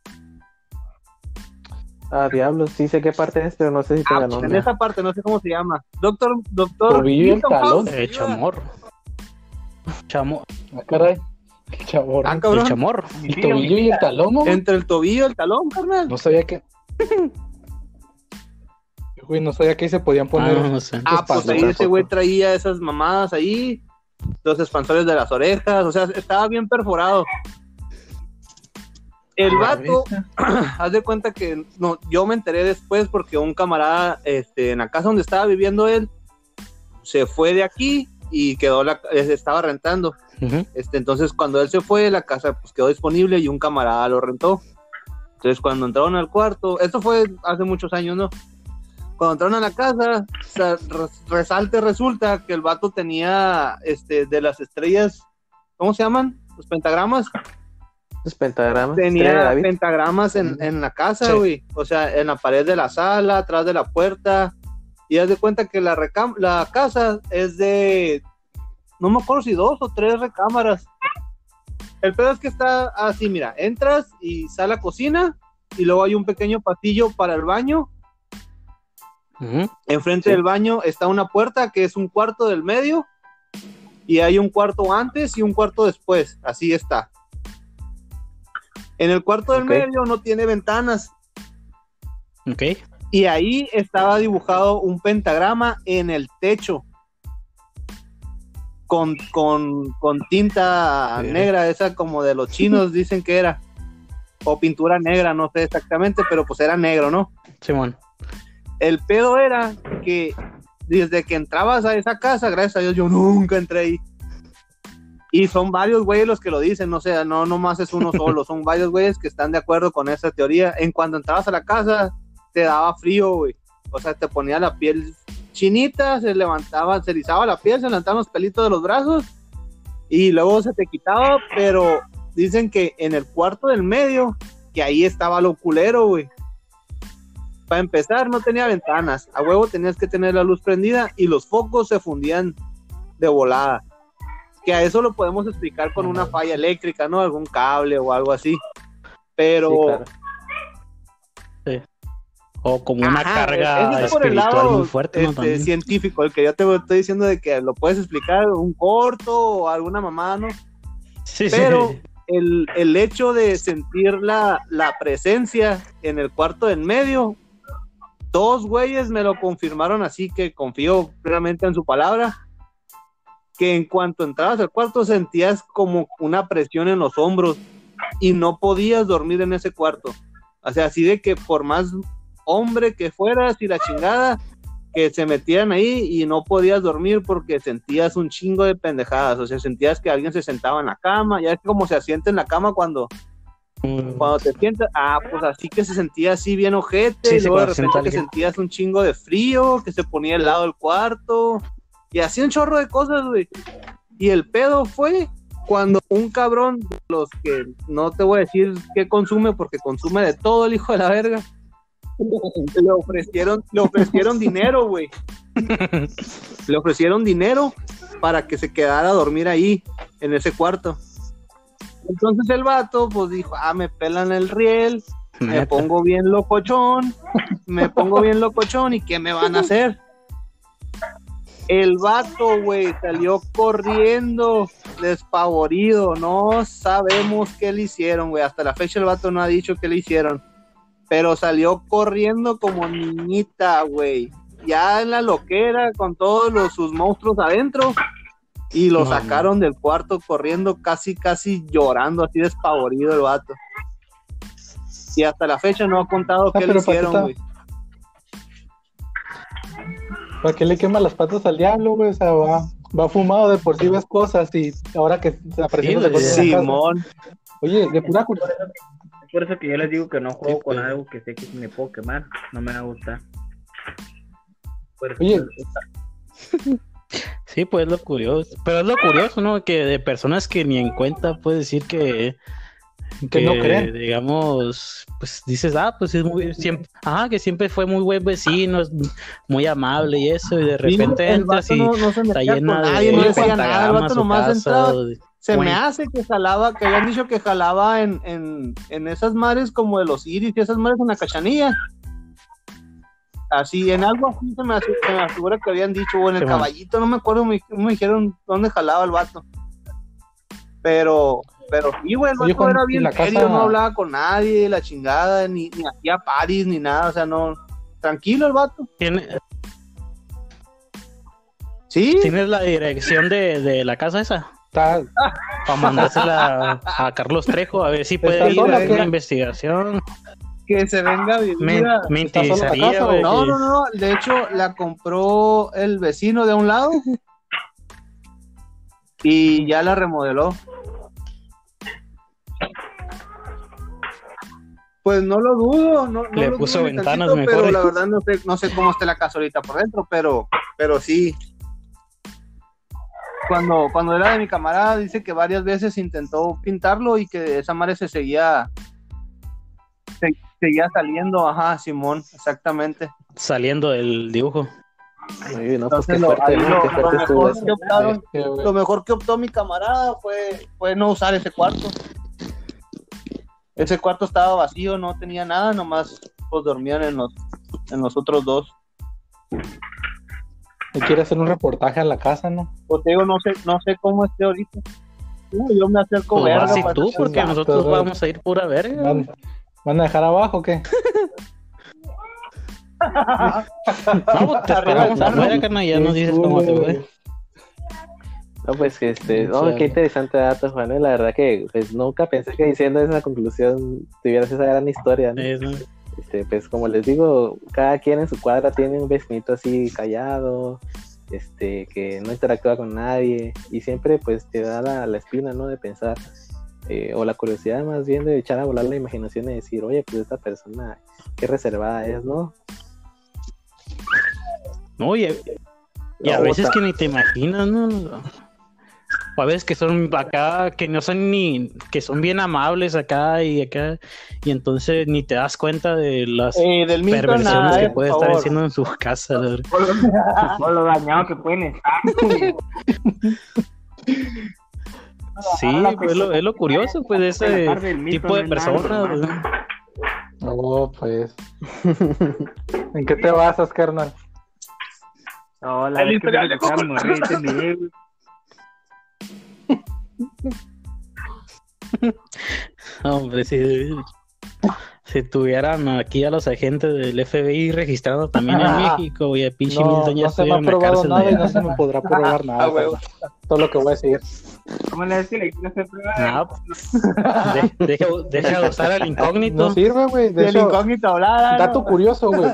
Speaker 3: Ah, diablos, sí sé qué parte es, pero no sé si te
Speaker 1: Ah,
Speaker 3: la
Speaker 1: pues en esa parte, no sé cómo se llama. Doctor, doctor.
Speaker 6: Tobillo y el talón.
Speaker 4: Eh, chamor. Chamo,
Speaker 6: Ah, caray. El chabón.
Speaker 1: Ah,
Speaker 4: el
Speaker 1: cabrón.
Speaker 4: chamor.
Speaker 6: El tobillo y el talón, ¿no?
Speaker 1: Entre el tobillo y el talón, carnal.
Speaker 6: No sabía que. Güey, no sabía que ahí se podían poner.
Speaker 4: Ah, no sé.
Speaker 1: Ah, pues ahí ese güey traía esas mamadas ahí, los expansores de las orejas, o sea, estaba bien perforado. El vato, haz de cuenta que no, yo me enteré después porque un camarada, este, en la casa donde estaba viviendo él, se fue de aquí y quedó la, estaba rentando. Este, entonces, cuando él se fue, la casa pues, quedó disponible y un camarada lo rentó. Entonces, cuando entraron al cuarto, esto fue hace muchos años, ¿no? Cuando entraron a la casa, sa- res- resalte resulta que el vato tenía este, de las estrellas, ¿cómo se llaman? Los pentagramas.
Speaker 3: Los pentagramas.
Speaker 1: Tenía pentagramas en, en la casa,
Speaker 6: Sí.
Speaker 1: güey. O sea, en la pared de la sala, atrás de la puerta. Y haz de cuenta que la, recam- la casa es de, no me acuerdo si dos o tres recámaras. El pedo es que está así, mira, entras y sala cocina y luego hay un pequeño pasillo para el baño. Enfrente
Speaker 3: Sí.
Speaker 1: del baño está una puerta que es un cuarto del medio y hay un cuarto antes y un cuarto después. Así está. En el cuarto del medio no tiene ventanas
Speaker 4: Ok.
Speaker 1: y ahí estaba dibujado un pentagrama en el techo con, con, con tinta negra, esa como de los chinos dicen que era, o pintura negra, no sé exactamente, pero pues era negro, ¿no?
Speaker 4: Simón.
Speaker 1: El pedo era que desde que entrabas a esa casa, gracias a Dios, yo nunca entré ahí. Y son varios güeyes los que lo dicen, no sé, no nomás es uno solo, son varios güeyes que están de acuerdo con esa teoría. En cuanto entrabas a la casa, te daba frío, güey. O sea, te ponía la piel chinita, se levantaba, se erizaba la piel, se levantaban los pelitos de los brazos y luego se te quitaba, pero dicen que en el cuarto del medio, que ahí estaba lo culero, güey. Para empezar, no tenía ventanas. A huevo tenías que tener la luz prendida y los focos se fundían de volada. Que a eso lo podemos explicar con una falla eléctrica, ¿no? Algún cable o algo así. Pero
Speaker 3: Sí, claro.
Speaker 4: O como una
Speaker 1: Ajá,
Speaker 4: carga
Speaker 1: es por el
Speaker 4: espiritual
Speaker 1: lado
Speaker 4: muy fuerte, ¿no?
Speaker 1: este,
Speaker 4: También.
Speaker 1: científico, el que yo te estoy diciendo de que lo puedes explicar un corto o alguna mamá, ¿no?
Speaker 4: Sí, sí.
Speaker 1: pero- El, el hecho de sentir la, la presencia en el cuarto del medio, dos güeyes me lo confirmaron así que confío plenamente en su palabra, que en cuanto entrabas al cuarto sentías como una presión en los hombros y no podías dormir en ese cuarto. O sea, así de que por más hombre que fueras y la chingada, que se metían ahí y no podías dormir porque sentías un chingo de pendejadas, o sea, sentías que alguien se sentaba en la cama, ya es como se asienta en la cama cuando,
Speaker 4: Mm,
Speaker 1: cuando te sientas, ah, pues así que se sentía así bien ojete,
Speaker 4: Sí,
Speaker 1: y luego de repente que sentías un chingo de frío, que se ponía al lado del cuarto, y así un chorro de cosas, güey. Y el pedo fue cuando un cabrón, los que no te voy a decir qué consume, porque consume de todo el hijo de la verga, le ofrecieron, le ofrecieron dinero, güey. Le ofrecieron dinero para que se quedara a dormir ahí, en ese cuarto. Entonces el vato, pues dijo, ah, me pelan el riel, me pongo bien locochón, me pongo bien locochón, ¿y qué me van a hacer? El vato, güey, salió corriendo, despavorido, no sabemos qué le hicieron, güey, hasta la fecha el vato no ha dicho qué le hicieron, pero salió corriendo como niñita, güey, ya en la loquera, con todos los, sus monstruos adentro, y lo
Speaker 4: No,
Speaker 1: sacaron del cuarto corriendo, casi, casi llorando, así despavorido el vato. Y hasta la fecha no ha contado
Speaker 6: Ah,
Speaker 1: qué le
Speaker 6: pero ¿para qué
Speaker 1: hicieron,
Speaker 6: está? ¿Para qué le quema las patas al diablo, güey? O sea, va, va fumado de por sí ves cosas y ahora que se apareció
Speaker 4: Sí,
Speaker 6: de cosas casa.
Speaker 1: Simón.
Speaker 6: Oye, de pura curiosidad.
Speaker 8: Es por eso que yo les digo que no juego
Speaker 4: Sí,
Speaker 8: con algo que sé que me puedo quemar. No me va a gustar. Por eso-
Speaker 6: Oye,
Speaker 4: Sí, pues es lo curioso. Pero es lo curioso, ¿no? Que de personas que ni en cuenta puedes decir que.
Speaker 6: Que no creen.
Speaker 4: Digamos, pues dices, ah, pues es muy. Siempre, ajá, que siempre fue muy buen vecino, muy amable y eso, y de repente
Speaker 1: el
Speaker 4: entras y
Speaker 1: no, no se
Speaker 4: está llena de,
Speaker 1: nadie, no
Speaker 4: de
Speaker 1: decía nada, el vato nomás
Speaker 4: casa,
Speaker 1: entraba. Se me hace que jalaba, que habían dicho que jalaba en, en, en esas mares como de los iris y esas mares en la cachanilla. Así, en algo así se me, hace- se me asegura que habían dicho, o en el
Speaker 4: Sí,
Speaker 1: caballito, no me acuerdo, me, me dijeron dónde jalaba el vato. Pero, pero sí, güey, el
Speaker 6: Oye,
Speaker 1: vato
Speaker 6: Juan,
Speaker 1: era
Speaker 6: ¿y
Speaker 1: bien
Speaker 6: la
Speaker 1: serio,
Speaker 6: casa-
Speaker 1: no hablaba con nadie, la chingada, ni, ni hacía paris, ni nada, o sea, no, tranquilo el vato.
Speaker 4: ¿Tiene-
Speaker 1: Sí,
Speaker 4: ¿Tienes la dirección de, de la casa esa?
Speaker 6: está,
Speaker 4: Para mandársela a Carlos Trejo, a ver si puede
Speaker 6: ¿Está
Speaker 4: ir a una investigación.
Speaker 1: que se venga a vivir
Speaker 4: Me, me
Speaker 6: ¿Está sola la
Speaker 4: interesaría,
Speaker 6: casa o-
Speaker 4: güey.
Speaker 1: No, no, no, de hecho la compró el vecino de un lado y ya la remodeló. Pues no lo dudo, no, no
Speaker 4: Le
Speaker 1: lo
Speaker 4: puso
Speaker 1: dudo
Speaker 4: ventanas
Speaker 1: tantito, Pero
Speaker 4: mejores.
Speaker 1: la verdad no sé, no sé cómo está la casa ahorita por dentro, pero, pero sí. Cuando, cuando era de mi camarada dice que varias veces intentó pintarlo y que esa madre se seguía se- seguía saliendo, ajá, Simón, exactamente.
Speaker 4: Saliendo del dibujo.
Speaker 3: No, pues
Speaker 1: lo, mejor optaron- lo mejor que optó mi camarada fue, fue no usar ese cuarto. Ese cuarto estaba vacío, no tenía nada, nomás pues dormían en los, en los otros dos.
Speaker 6: Y quiere hacer un reportaje a la casa, ¿no?
Speaker 1: Pues te digo, no sé, no sé cómo esté ahorita. Uh, yo me acerco
Speaker 4: Pues
Speaker 1: verga
Speaker 4: vas y
Speaker 1: para-
Speaker 4: tú, porque
Speaker 6: gato,
Speaker 4: nosotros
Speaker 6: güey.
Speaker 4: vamos a ir pura verga.
Speaker 6: ¿Van, van a dejar abajo o qué?
Speaker 4: Vamos, te
Speaker 1: Arriba
Speaker 4: esperamos afuera, carnal, ya nos dices cómo te fue.
Speaker 3: No, pues este, no,
Speaker 4: Claro.
Speaker 3: qué interesante dato, Juan. eh, La verdad que pues nunca pensé que diciendo esa conclusión tuvieras esa gran historia, ¿no?
Speaker 4: Eso.
Speaker 3: Este, pues como les digo, cada quien en su cuadra tiene un vecinito así callado, este, que no interactúa con nadie y siempre pues te da la, la espina, ¿no? De pensar, eh, o la curiosidad más bien de echar a volar la imaginación y decir, oye, pues esta persona, qué reservada es, ¿no?
Speaker 4: No, y, y a veces que ni te imaginas, ¿no? O a veces que son acá, que no son ni, que son bien amables acá y acá, y entonces ni te das cuenta de las
Speaker 1: Eh, del
Speaker 4: perversiones
Speaker 1: nada,
Speaker 4: que puede estar
Speaker 1: favor.
Speaker 4: haciendo en sus casas.
Speaker 8: Por lo dañado que pueden estar.
Speaker 4: Sí, pues es lo, es lo curioso, pues, de ese tipo de personas. pues, ¿no?
Speaker 6: Pues. ¿En qué te basas, carnal?
Speaker 8: No, la vez que me morir.
Speaker 4: Hombre, si, si tuvieran aquí a los agentes del FBI registrando también en México, güey, el pinche
Speaker 6: No,
Speaker 4: Milton ya
Speaker 6: no se me ha probado nada y no se me podrá probar nada.
Speaker 1: Ah.
Speaker 6: Todo lo que voy a decir.
Speaker 8: ¿Cómo le decía? Le hacer prueba.
Speaker 4: Ah, de- deja, deja de usar al incógnito.
Speaker 6: No sirve, güey. De
Speaker 1: Del
Speaker 6: hecho,
Speaker 1: incógnito hablada.
Speaker 6: dato
Speaker 1: ¿no?
Speaker 6: curioso, güey.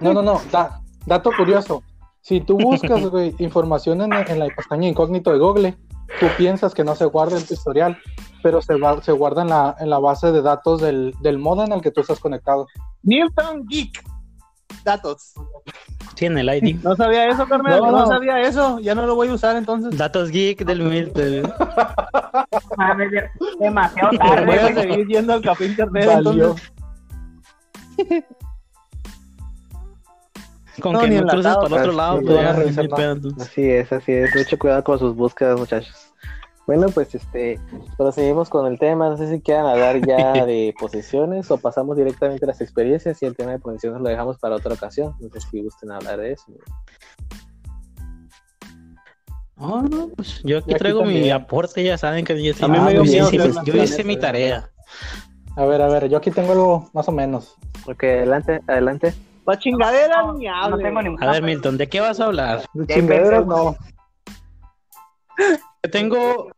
Speaker 6: No, no, no. da- dato curioso. Si tú buscas, güey, información en, en la pestaña incógnito de Google, tú piensas que no se guarda en tu historial, pero se, va- se guarda en la, en la base de datos del, del modo en el que tú estás conectado.
Speaker 1: Newton Geek. Datos.
Speaker 4: Tiene el ID.
Speaker 1: No sabía eso, carnal.
Speaker 6: No,
Speaker 1: No,
Speaker 6: no.
Speaker 1: sabía eso. Ya no lo voy a usar entonces.
Speaker 4: Datos geek del Milton.
Speaker 8: Demasiado
Speaker 1: Voy
Speaker 8: tarde,
Speaker 1: a
Speaker 8: güey.
Speaker 1: seguir yendo al café internet
Speaker 6: Valió.
Speaker 1: entonces.
Speaker 4: Con
Speaker 1: No,
Speaker 4: que
Speaker 1: ni
Speaker 4: no cruces para el otro lado,
Speaker 6: No
Speaker 4: pues
Speaker 6: van a
Speaker 4: ya,
Speaker 6: revisar.
Speaker 3: Así es, así es. Mucho cuidado con sus búsquedas, muchachos. Bueno, pues este, proseguimos con el tema. No sé si quieran hablar ya de posiciones o pasamos directamente a las experiencias y el tema de posiciones lo dejamos para otra ocasión. No sé si gusten hablar de eso.
Speaker 4: No, no, pues yo aquí traigo mi aporte, ya saben que yo, Ah,
Speaker 1: me
Speaker 4: hice-
Speaker 1: hacerla.
Speaker 4: yo hice mi tarea.
Speaker 6: A ver, a ver, yo aquí tengo algo más o menos.
Speaker 3: Ok, adelante, adelante.
Speaker 1: La chingadera ni
Speaker 8: No
Speaker 1: hable.
Speaker 8: tengo ningún.
Speaker 4: A ver, Milton, ¿de qué vas a hablar?
Speaker 6: De chingaderas, no.
Speaker 4: Yo tengo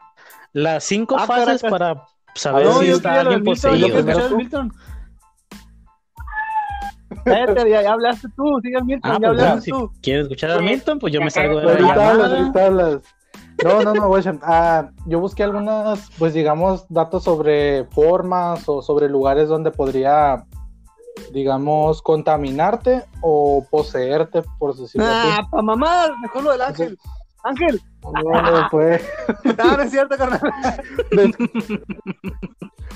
Speaker 4: las cinco
Speaker 1: Ah,
Speaker 4: fases para saber
Speaker 1: No,
Speaker 4: si
Speaker 1: yo
Speaker 4: está alguien
Speaker 1: Milton, yo
Speaker 4: poseído.
Speaker 1: Milton. Cállate, ya, ya hablaste tú, sigue Milton,
Speaker 4: Ah,
Speaker 1: ya
Speaker 4: pues
Speaker 1: hablaste
Speaker 4: si
Speaker 1: tú.
Speaker 4: quieres escuchar a Milton, pues yo me salgo de la llamada.
Speaker 6: ahorita hablas. No, no, no, güey. Ah, yo busqué algunas, pues digamos, datos sobre formas o sobre lugares donde podría, digamos, contaminarte o poseerte, por decirlo
Speaker 1: Ah, pa' mamá, mejor lo del Ángel. Ángel,
Speaker 6: así. No, pues.
Speaker 1: no, no es cierto, carnal.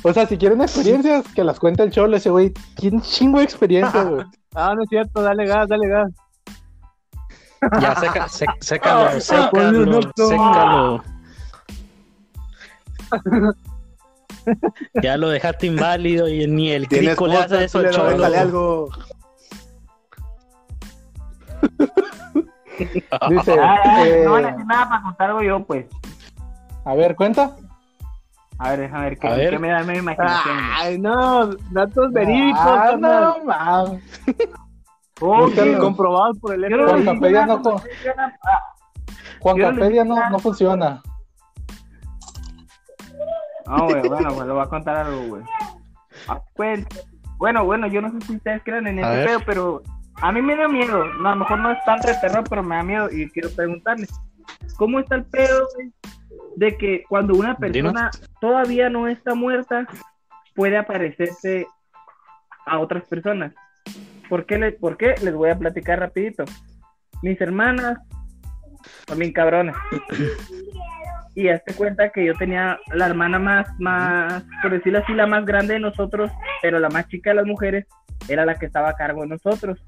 Speaker 6: O sea, si quieren experiencias, que las cuente el cholo ese güey. Tiene chingo de experiencia, güey.
Speaker 1: Ah, no es cierto, dale gas, dale gas.
Speaker 4: Ya, seca, se- sécalo, sécalo, sécalo. Ya lo dejaste inválido y ni el crico le hace eso al cholo.
Speaker 1: algo.
Speaker 6: Dice,
Speaker 8: Ah, ah,
Speaker 6: eh,
Speaker 8: no van a decir nada para contar algo yo, pues.
Speaker 6: a ver, cuenta.
Speaker 8: A ver, déjame ver qué,
Speaker 4: A ver.
Speaker 8: qué me da mi imaginación.
Speaker 1: Ay, no, datos verídicos,
Speaker 6: Ah,
Speaker 1: carnal.
Speaker 6: no, mames.
Speaker 8: Oh,
Speaker 1: Comprobados por el
Speaker 8: no
Speaker 6: Juan Capedia no,
Speaker 8: ah,
Speaker 6: Juan
Speaker 8: no
Speaker 6: Capedia no,
Speaker 8: nada.
Speaker 6: no funciona.
Speaker 8: No, güey, bueno, pues le voy a contar algo, güey. Ah, pues, bueno, bueno, yo no sé si ustedes creen en
Speaker 4: ver.
Speaker 8: pedo, pero a mí me da miedo. No, a lo mejor no es tanto de terror, pero me da miedo y quiero preguntarles. ¿Cómo está el pedo, güey, de que cuando una persona todavía no está muerta, puede aparecerse a otras personas? ¿Por qué, le- ¿Por qué? Les voy a platicar rapidito. Mis hermanas bien cabronas. Y hazte cuenta que yo tenía la hermana más, más, por decirlo así, la más grande de nosotros, pero la más chica de las mujeres era la que estaba a cargo de nosotros.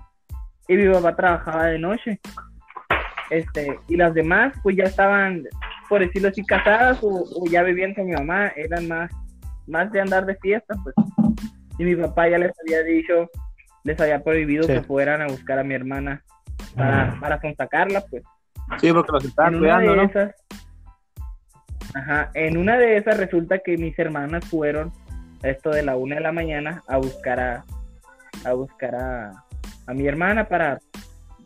Speaker 8: Y mi papá trabajaba de noche. Este, y las demás, pues ya estaban, por decirlo así, casadas o, o ya vivían con mi mamá, eran más, más de andar de fiesta, pues. Y mi papá ya les había dicho, les había prohibido
Speaker 4: Sí.
Speaker 8: que fueran a buscar a mi hermana para, para sacarla, pues
Speaker 1: Sí, porque los estaban cuidando, ¿no?
Speaker 8: esas, ajá, en una de esas resulta que mis hermanas fueron a esto de la una de la mañana a buscar a, a buscar a, a mi hermana para,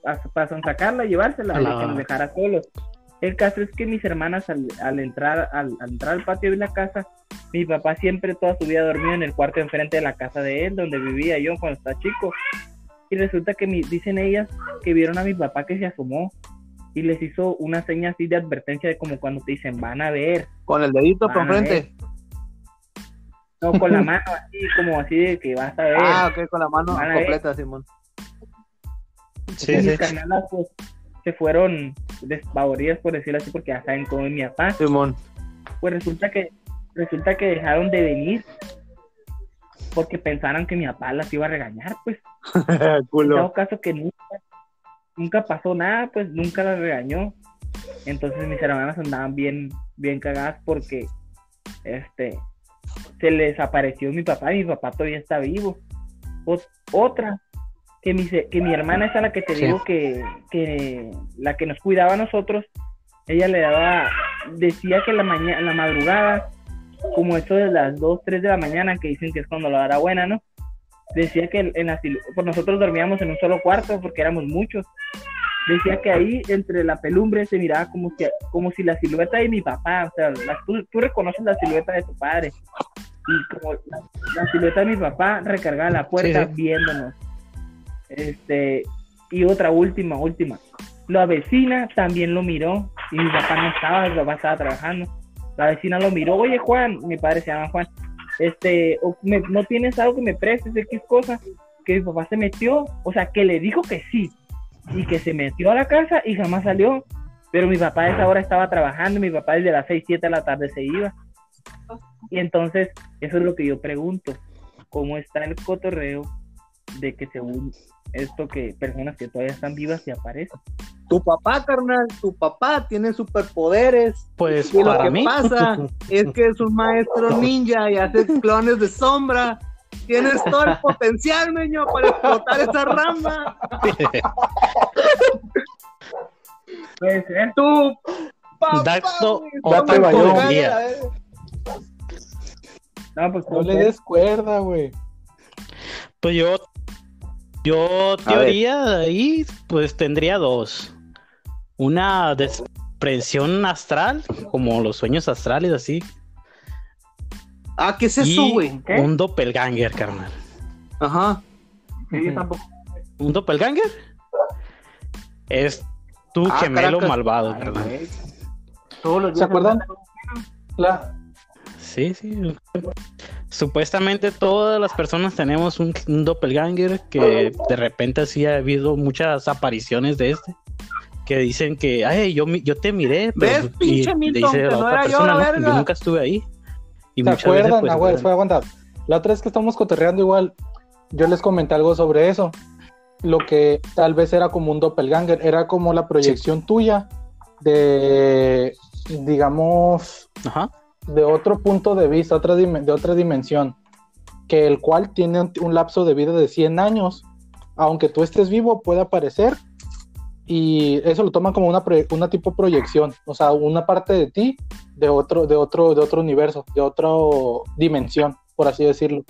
Speaker 8: a- para sacarla, llevársela,
Speaker 4: A
Speaker 8: y
Speaker 4: la-
Speaker 8: que nos dejara solos. El caso es que mis hermanas al, al entrar al, al entrar al patio de la casa, mi papá siempre toda su vida dormido en el cuarto enfrente de la casa de él, donde vivía yo cuando estaba chico. Y resulta que mi- dicen ellas que vieron a mi papá que se asomó y les hizo una seña así de advertencia de como cuando te dicen van a ver,
Speaker 1: Con el dedito por frente.
Speaker 8: no con la mano así como así de que vas a ver.
Speaker 1: Ah, ok, con la mano completa, Simón.
Speaker 4: Sí,
Speaker 8: y
Speaker 4: sí.
Speaker 8: mis carnalas, pues, se fueron despavoridas por decirlo así porque ya saben cómo es mi papá.
Speaker 1: Simón.
Speaker 8: Pues resulta que resulta que dejaron de venir porque pensaron que mi papá las iba a regañar, pues. En
Speaker 1: Culo.
Speaker 8: dado caso que nunca, nunca pasó nada, pues nunca las regañó. Entonces mis hermanas andaban bien, bien cagadas porque este se les apareció mi papá y mi papá todavía está vivo. Ot- otra, que mi, que mi hermana esa la que te
Speaker 4: Sí.
Speaker 8: digo que, que la que nos cuidaba a nosotros, ella le daba, decía que la mañana, en la madrugada, como eso de las 2, 3 de la mañana, que dicen que es cuando la hora buena, ¿no? Decía que en la pues nosotros dormíamos en un solo cuarto porque éramos muchos. Decía que ahí entre la pelumbre se miraba como si, como si la silueta de mi papá, o sea, la- tú, tú reconoces la silueta de tu padre y como la, la silueta de mi papá recargada la puerta
Speaker 4: sí.
Speaker 8: viéndonos. Este Y otra última, última. La vecina también lo miró y mi papá no estaba, mi papá estaba trabajando. La vecina lo miró, oye Juan, mi padre se llama Juan, este, o me- no tienes algo que me prestes, X cosa, que mi papá se metió, o sea, que le dijo que sí, y que se metió a la casa y jamás salió. Pero mi papá a esa hora estaba trabajando, mi papá desde las 6, 7 de la tarde se iba. Y entonces, eso es lo que yo pregunto, ¿cómo está el cotorreo de que según esto que personas que todavía están vivas se aparecen?
Speaker 1: Tu papá, carnal, tu papá tiene superpoderes.
Speaker 4: Pues
Speaker 1: Y lo
Speaker 4: para
Speaker 1: que
Speaker 4: mí,
Speaker 1: pasa es que es un maestro ninja y hace clones de sombra. Tienes todo el potencial, meño, para explotar esa rama.
Speaker 8: Puede ser.
Speaker 1: Tu papá.
Speaker 8: No, pues,
Speaker 6: No le des cuerda, güey.
Speaker 4: pues yo, yo teoría de ahí, pues tendría dos. Una desprensión astral, como los sueños astrales, así.
Speaker 1: Ah, ¿qué es eso, güey?
Speaker 4: Un doppelganger, carnal.
Speaker 1: Ajá.
Speaker 8: Sí, yo tampoco.
Speaker 4: ¿Un doppelganger? Es tu
Speaker 1: Ah,
Speaker 4: gemelo
Speaker 1: caracas.
Speaker 4: malvado, carnal.
Speaker 8: güey. Todos los
Speaker 6: ¿Se acuerdan? La,
Speaker 4: Sí, sí. Supuestamente todas las personas tenemos un, un doppelganger que de repente sí ha habido muchas apariciones de este que dicen que, ay, yo, yo te miré, pero
Speaker 1: ¿Ves, pinche
Speaker 4: y
Speaker 1: no yo, la
Speaker 4: "No,
Speaker 1: verga"?
Speaker 4: yo nunca estuve ahí. Y
Speaker 6: ¿Se
Speaker 4: muchas
Speaker 6: acuerdan?
Speaker 4: veces, pues,
Speaker 6: fue aguanta. La otra vez que estamos cotorreando igual, yo les comenté algo sobre eso. Lo que tal vez era como un doppelganger, era como la proyección tuya de, digamos,
Speaker 4: Ajá.
Speaker 6: De otro punto de vista, otra de otra dimensión, que el cual tiene un, un lapso de vida de 100 años, aunque tú estés vivo, puede aparecer. Y eso lo toman como una, una tipo proyección, o sea, una parte de ti de otro, de otro, de otro universo, de otra dimensión, por así decirlo.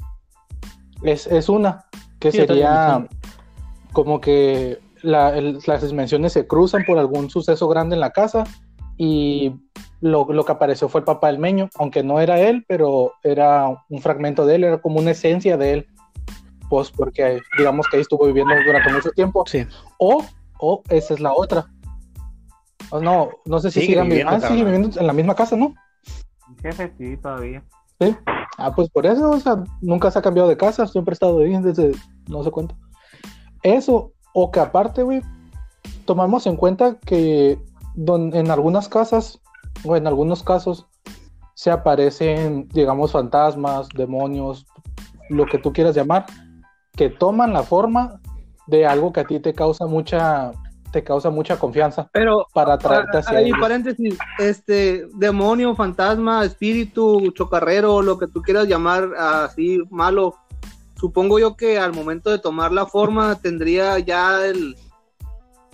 Speaker 6: Es, es una que
Speaker 4: Sí,
Speaker 6: sería como que la- el- las dimensiones se cruzan por algún suceso grande en la casa y lo, lo que apareció fue el papá del meño, aunque no era él, pero era un fragmento de él, era como una esencia de él, pues porque digamos que ahí estuvo viviendo durante mucho tiempo.
Speaker 4: Sí.
Speaker 6: O, o esa es la otra. O no, no sé si
Speaker 4: Sigue
Speaker 6: sigan
Speaker 4: viviendo.
Speaker 6: Ah, sigue
Speaker 4: carnal.
Speaker 6: viviendo en la misma casa, ¿no?
Speaker 8: Jefe, sí, todavía.
Speaker 6: Sí. Ah, pues por eso, o sea, nunca se ha cambiado de casa, siempre ha estado ahí desde no sé cuánto. Eso, o que aparte, güey, tomamos en cuenta que don- en algunas casas, o en algunos casos, se aparecen, digamos, fantasmas, demonios, lo que tú quieras llamar, que toman la forma de algo que a ti te causa mucha, te causa mucha confianza
Speaker 1: Pero
Speaker 6: para atraerte hacia
Speaker 1: ahí,
Speaker 6: ellos.
Speaker 1: paréntesis, este, demonio, fantasma, espíritu, chocarrero, lo que tú quieras llamar así malo, supongo yo que al momento de tomar la forma tendría ya el-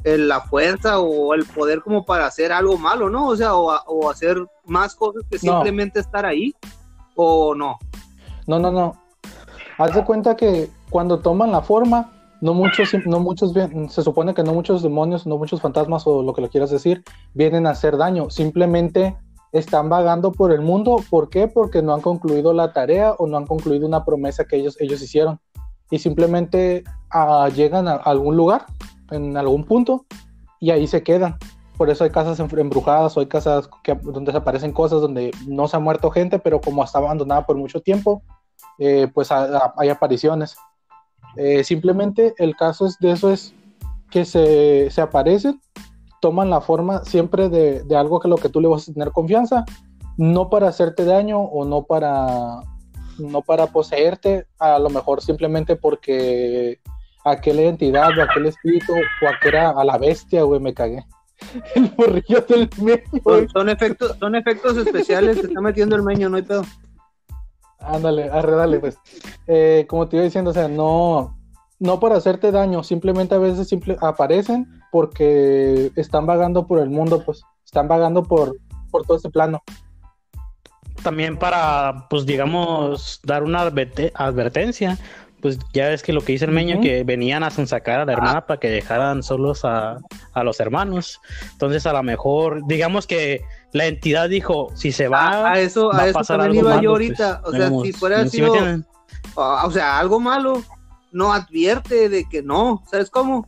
Speaker 1: la fuerza o el poder como para hacer algo malo, ¿no? O sea, o, hacer más cosas que
Speaker 6: No.
Speaker 1: simplemente estar ahí, o no.
Speaker 6: No, no, no. Haz de cuenta que cuando toman la forma, no muchos, no muchos, se supone que no muchos demonios, no muchos fantasmas o lo que le quieras decir, vienen a hacer daño. Simplemente están vagando por el mundo. ¿Por qué? Porque no han concluido la tarea o no han concluido una promesa que ellos, ellos hicieron. Y simplemente ah, llegan a algún lugar, en algún punto, y ahí se quedan. Por eso hay casas em- embrujadas o hay casas que, donde desaparecen cosas donde no se ha muerto gente, pero como está abandonada por mucho tiempo, eh, pues a- hay apariciones. Eh, simplemente el caso es de eso es que se, se aparecen, toman la forma siempre de, de algo que lo que tú le vas a tener confianza, no para hacerte daño o no para no para poseerte, a lo mejor simplemente porque aquella entidad o aquel espíritu o aquella a la bestia, güey, me cagué. El morrillo del medio, güey.
Speaker 1: Son, son efectos, son efectos especiales, se está metiendo el meño, no hay pedo.
Speaker 6: Ándale, arredale, pues. Eh, como te iba diciendo, o sea, no, no para hacerte daño, simplemente a veces simple, aparecen porque están vagando por el mundo, pues, están vagando por, por todo ese plano.
Speaker 4: También para, pues digamos, dar una adverte- advertencia. Pues ya ves que lo que dice el meño,
Speaker 6: Ujú.
Speaker 4: que venían a sacar a la hermana para que dejaran solos a, a los hermanos. Entonces, a lo mejor, digamos que la entidad dijo, si se va,
Speaker 1: A, a eso,
Speaker 4: va
Speaker 1: a eso
Speaker 4: pasar
Speaker 1: también
Speaker 4: algo
Speaker 1: iba yo
Speaker 4: malo,
Speaker 1: ahorita.
Speaker 4: pues,
Speaker 1: o sea, si fuera
Speaker 4: ¿sí me
Speaker 1: sido, ah, o sea, algo malo, no advierte de que no, ¿sabes cómo?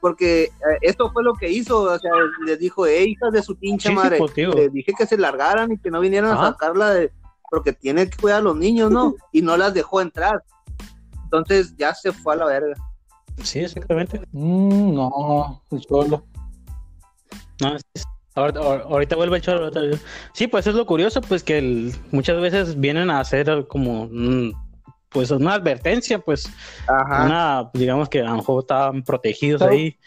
Speaker 1: porque eh, esto fue lo que hizo, o sea, les dijo, eh, hijas de su pinche
Speaker 4: Sí, sí,
Speaker 1: madre,
Speaker 4: pues,
Speaker 1: les dije que se largaran y que no vinieran a sacarla de, porque tiene que cuidar a los niños, ¿no? Y no las dejó entrar. Entonces ya se fue a la verga.
Speaker 4: Sí, exactamente.
Speaker 6: Mm, no, el cholo.
Speaker 4: No, es- ahorita, ahor- ahorita vuelve el cholo. ahorita- Sí, pues es lo curioso, pues que el- muchas veces vienen a hacer como, mm, pues una advertencia, pues
Speaker 1: Ajá.
Speaker 4: una, digamos que a lo mejor estaban protegidos
Speaker 6: ¿Sabe?
Speaker 4: ahí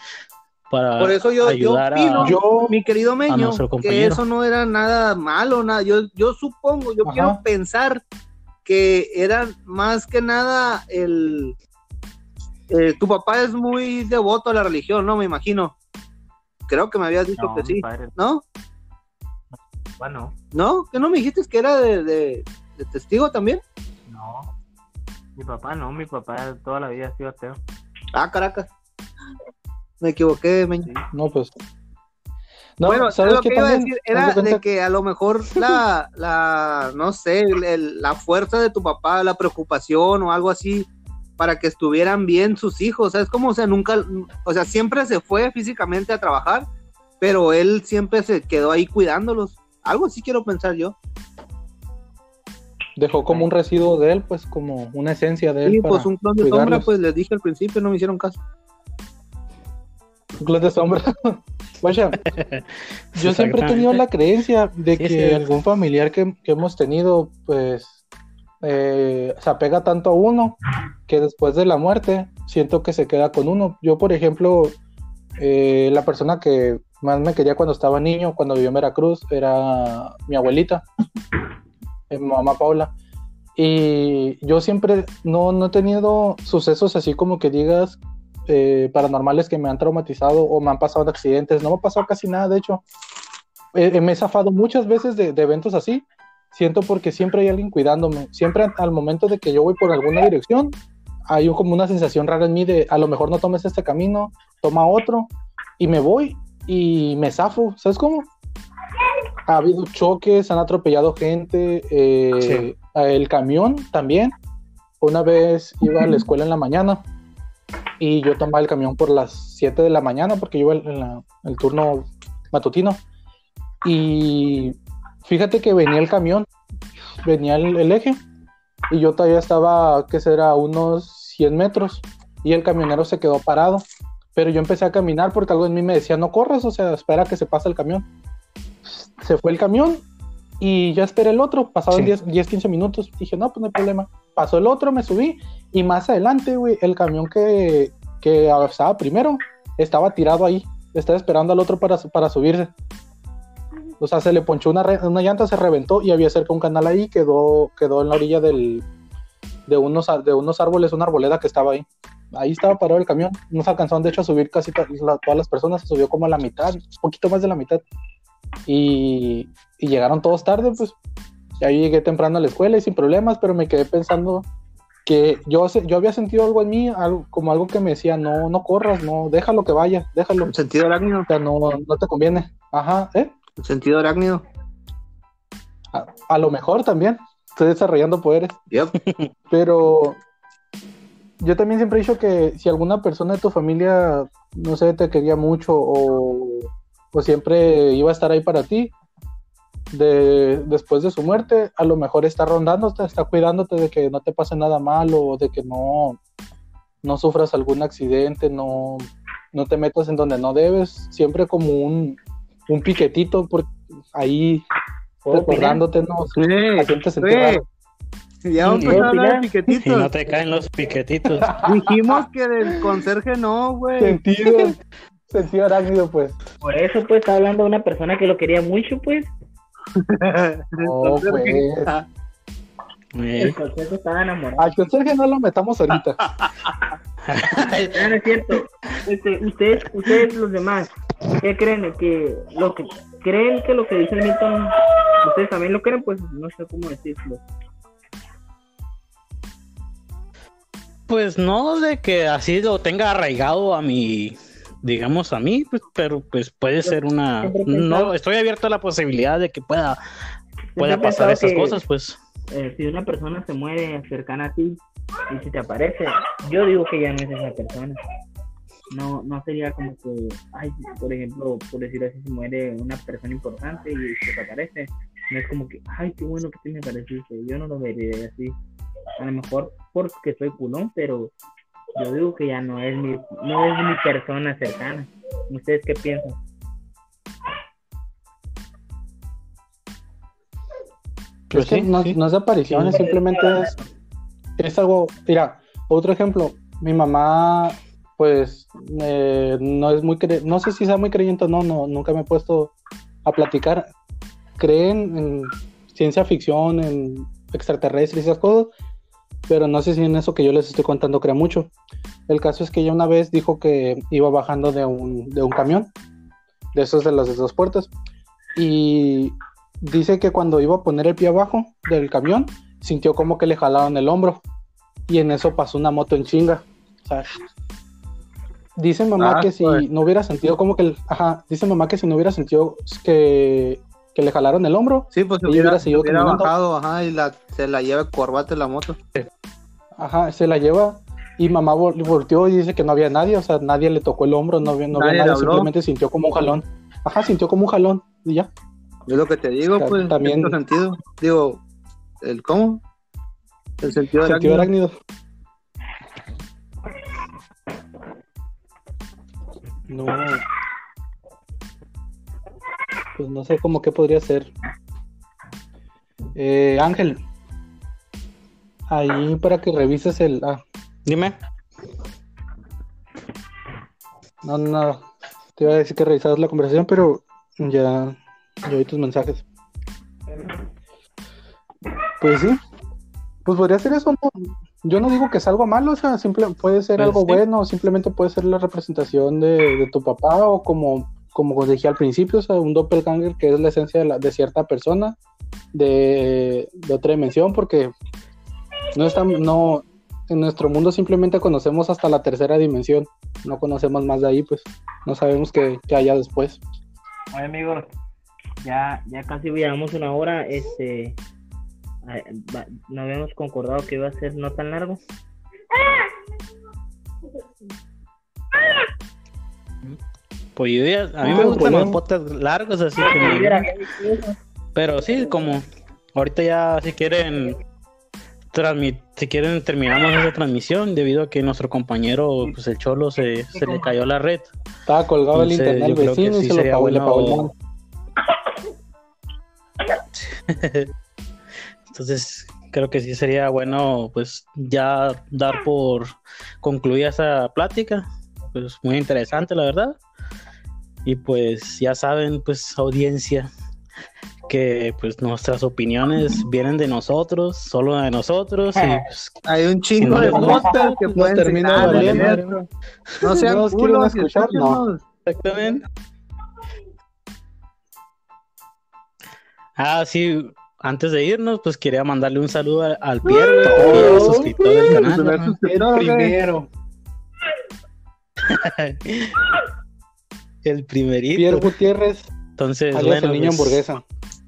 Speaker 4: para
Speaker 1: Por eso yo, yo
Speaker 4: ayudar
Speaker 1: opino,
Speaker 4: a...
Speaker 6: Yo,
Speaker 1: mi querido Meño, que eso no era nada malo, nada. Yo, yo supongo, yo
Speaker 6: Ajá.
Speaker 1: quiero pensar que era más que nada el... eh, tu papá es muy devoto a la religión, ¿no? Me imagino. Creo que me habías dicho
Speaker 8: No,
Speaker 1: que sí,
Speaker 8: padre,
Speaker 1: ¿no?
Speaker 8: bueno,
Speaker 1: ¿No? ¿Que no me dijiste que era de, de- de testigo también?
Speaker 8: no. Mi papá no, mi papá toda la vida ha sido ateo.
Speaker 1: Ah, Caracas. Me equivoqué.
Speaker 8: Sí.
Speaker 6: no, pues. No,
Speaker 1: bueno,
Speaker 6: ¿sabes
Speaker 1: lo que iba a decir era
Speaker 6: de
Speaker 1: que a lo mejor la, la no sé, el- la fuerza de tu papá, la preocupación o algo así, para que estuvieran bien sus hijos, ¿sabes cómo? O sea, nunca, o sea, siempre se fue físicamente a trabajar, pero él siempre se quedó ahí cuidándolos. Algo así quiero pensar yo.
Speaker 6: dejó como un residuo de él, pues como una esencia de él.
Speaker 1: Y
Speaker 6: para
Speaker 1: pues un clon de sombra, pues les dije al principio, no me hicieron caso.
Speaker 6: Un clon de sombra. Vaya, yo siempre he tenido la creencia de
Speaker 4: Sí,
Speaker 6: que algún familiar que, que hemos tenido, pues, eh, se apega tanto a uno que después de la muerte siento que se queda con uno. Yo, por ejemplo, eh, la persona que más me quería cuando estaba niño, cuando vivió en Veracruz, era mi abuelita, eh, mi mamá Paula. Y yo siempre no, no he tenido sucesos así como que digas eh, paranormales que me han traumatizado o me han pasado accidentes. No me ha pasado casi nada, de hecho. Eh, eh, me he zafado muchas veces de, de eventos así. Siento porque siempre hay alguien cuidándome. Siempre al- momento de que yo voy por alguna dirección, hay como una sensación rara en mí de a lo mejor no tomes este camino, toma otro y me voy y me zafo. ¿Sabes cómo? Ha habido choques, han atropellado gente, eh, el camión también. Una vez iba a la escuela en la mañana y yo tomaba el camión por las 7 de la mañana porque yo el turno matutino. Y fíjate que venía el camión, venía el, eje y yo todavía estaba, ¿qué será? Unos 100 metros y el camionero se quedó parado. Pero yo empecé a caminar porque algo en mí me decía, no corras, o sea, espera que se pase el camión. Se fue el camión y ya esperé el otro, pasaron
Speaker 4: Sí.
Speaker 6: 10, 10, 15 minutos. Dije, no, pues no hay problema. Pasó el otro, me subí y más adelante, güey, el camión que, que estaba primero estaba tirado ahí. Estaba esperando al otro para, para subirse. O sea, se le ponchó una, una llanta, se reventó y había cerca un canal ahí, quedó, quedó en la orilla del, de, unos, de unos árboles, una arboleda que estaba ahí. Ahí estaba parado el camión. No se alcanzaron, de hecho, a subir casi to- la- todas las personas. Se subió como a la mitad, un poquito más de la mitad. Y, y llegaron todos tarde, pues. Ahí llegué temprano a la escuela y sin problemas, pero me quedé pensando que yo, yo había sentido algo en mí, algo, como algo que me decía, no, no corras, no, déjalo que vaya, déjalo.
Speaker 1: El sentido arácnido.
Speaker 6: O sea, no, no te conviene. Ajá, ¿eh?
Speaker 1: El sentido arácnido.
Speaker 6: A, a lo mejor también. Estoy desarrollando poderes.
Speaker 1: Yep.
Speaker 6: Pero yo también siempre he dicho que si alguna persona de tu familia, no sé, te quería mucho o, o siempre iba a estar ahí para ti, de, después de su muerte, a lo mejor está rondándote, está cuidándote de que no te pase nada malo o de que no, no sufras algún accidente, no, no te metas en donde no debes, siempre como un, un piquetito por ahí recordándote, ¿no?
Speaker 1: Sí,
Speaker 6: Haciéndote sentir
Speaker 1: sí.
Speaker 6: raro.
Speaker 1: Ya vamos a
Speaker 8: ¿Puedo
Speaker 1: empezar a hablar de
Speaker 8: opinar?
Speaker 4: Y
Speaker 1: piquetitos.
Speaker 4: no te caen los piquetitos.
Speaker 1: Dijimos que del conserje no, güey.
Speaker 6: Sentido, sentido arácnido, pues.
Speaker 8: Por eso, pues, está hablando de una persona que lo quería mucho, pues.
Speaker 6: No, pues.
Speaker 4: Eh,
Speaker 8: El concepto estaba enamorado.
Speaker 6: Al conserje no lo metamos ahorita.
Speaker 8: Ah, no es cierto. Este, ustedes, ustedes los demás, ¿qué creen? Que lo que creen que lo que dice el Milton, ustedes también lo creen, pues no sé cómo decirlo.
Speaker 4: Pues no de que así lo tenga arraigado a mi, digamos a mí, pues, pero pues puede ser una... No, estoy abierto a la posibilidad de que pueda, pueda pasar esas cosas, pues.
Speaker 8: Eh, si una persona se muere cercana a ti y si te aparece, yo digo que ya no es esa persona. no, no sería como que, ay, por ejemplo, por decir así, si muere una persona importante y se te aparece, no es como que, ay, qué bueno que te me apareciste, yo no lo vería así. A lo mejor porque soy culón, pero yo digo que ya no es mi, no es mi persona cercana. ¿Ustedes qué piensan?
Speaker 4: Pues
Speaker 6: es que
Speaker 4: sí,
Speaker 6: no,
Speaker 4: sí.
Speaker 6: no es de apariciones, simplemente es, es algo. Mira, otro ejemplo. Mi mamá, pues, eh, no es muy. cre- No sé si sea muy creyente o no, no, nunca me he puesto a platicar. Creen en ciencia ficción, en extraterrestres y esas cosas, pero no sé si en eso que yo les estoy contando crea mucho. El caso es que ella una vez dijo que iba bajando de un, de un camión, de esos de las de dos puertas, y dice que cuando iba a poner el pie abajo del camión, sintió como que le jalaron el hombro. Y en eso pasó una moto en chinga. O sea, dice mamá
Speaker 2: Ah,
Speaker 6: que si
Speaker 2: pues.
Speaker 6: no hubiera sentido como que... el- ajá, dice mamá que si no hubiera sentido que, que le jalaron el hombro,
Speaker 1: Sí, pues se hubiera,
Speaker 6: hubiera seguido
Speaker 1: se hubiera bajado, ajá, y la, se la lleva el corbate la moto.
Speaker 6: ajá, se la lleva. Y mamá vol- volteó y dice que no había nadie, o sea, nadie le tocó el hombro, no había, no había
Speaker 1: Nadie le
Speaker 6: nadie, simplemente sintió como un jalón. Ajá, sintió como un jalón y ya.
Speaker 1: Es lo que te digo,
Speaker 6: O sea,
Speaker 1: pues,
Speaker 6: también-
Speaker 1: en cierto sentido. Digo, ¿el cómo? El sentido de
Speaker 6: Sentido arácnido. No. Pues no sé cómo que podría ser. Eh, Ángel. Ahí para que revises el. Ah,
Speaker 4: Dime.
Speaker 6: no, no. Te iba a decir que revisaras la conversación, pero ya, ya oí tus mensajes. Pues sí. Pues podría ser eso, ¿no? Yo no digo que es algo malo, o sea, simple, puede ser
Speaker 4: Pues
Speaker 6: algo
Speaker 4: sí.
Speaker 6: bueno, o simplemente puede ser la representación de, de tu papá, o como, como dije al principio, o sea, un doppelganger que es la esencia de, la- de cierta persona, de, de otra dimensión, porque no está, no, en nuestro mundo simplemente conocemos hasta la tercera dimensión, no conocemos más de ahí, pues, no sabemos qué, qué haya después.
Speaker 8: Oye, amigos, ya, ya casi llevamos una hora. Este, no habíamos concordado que iba a ser no tan largo.
Speaker 4: Pues yo ya, a mí
Speaker 6: No,
Speaker 4: me gustan los podcasts largos, así que... Pero sí, como ahorita ya si quieren transmit, si quieren terminamos esa transmisión debido a que nuestro compañero, pues el cholo se, se le cayó la red.
Speaker 6: Estaba colgado el internet
Speaker 4: yo creo que
Speaker 6: vecino y
Speaker 4: sí
Speaker 6: se
Speaker 4: sería bueno-. Entonces creo que sí sería bueno pues ya dar por concluida esa plática. Pues muy interesante la verdad. Y pues ya saben pues audiencia que pues nuestras opiniones vienen de nosotros, solo de nosotros y pues,
Speaker 1: Hay un chingo
Speaker 4: no
Speaker 1: de podcasts que
Speaker 6: nos
Speaker 1: pueden
Speaker 6: termina
Speaker 1: citar,
Speaker 6: valiendo.
Speaker 1: ¿no sean
Speaker 6: ¿No
Speaker 1: culos,
Speaker 6: escuchar? No.
Speaker 4: Exactamente. Ah, sí, antes de irnos, pues quería mandarle un saludo a- al Pierre, que es suscriptor del canal.
Speaker 6: Primero,
Speaker 4: El primerito.
Speaker 6: Pierre Gutiérrez,
Speaker 4: Entonces,
Speaker 6: alias
Speaker 4: bueno,
Speaker 6: el niño
Speaker 4: pues,
Speaker 6: hamburguesa.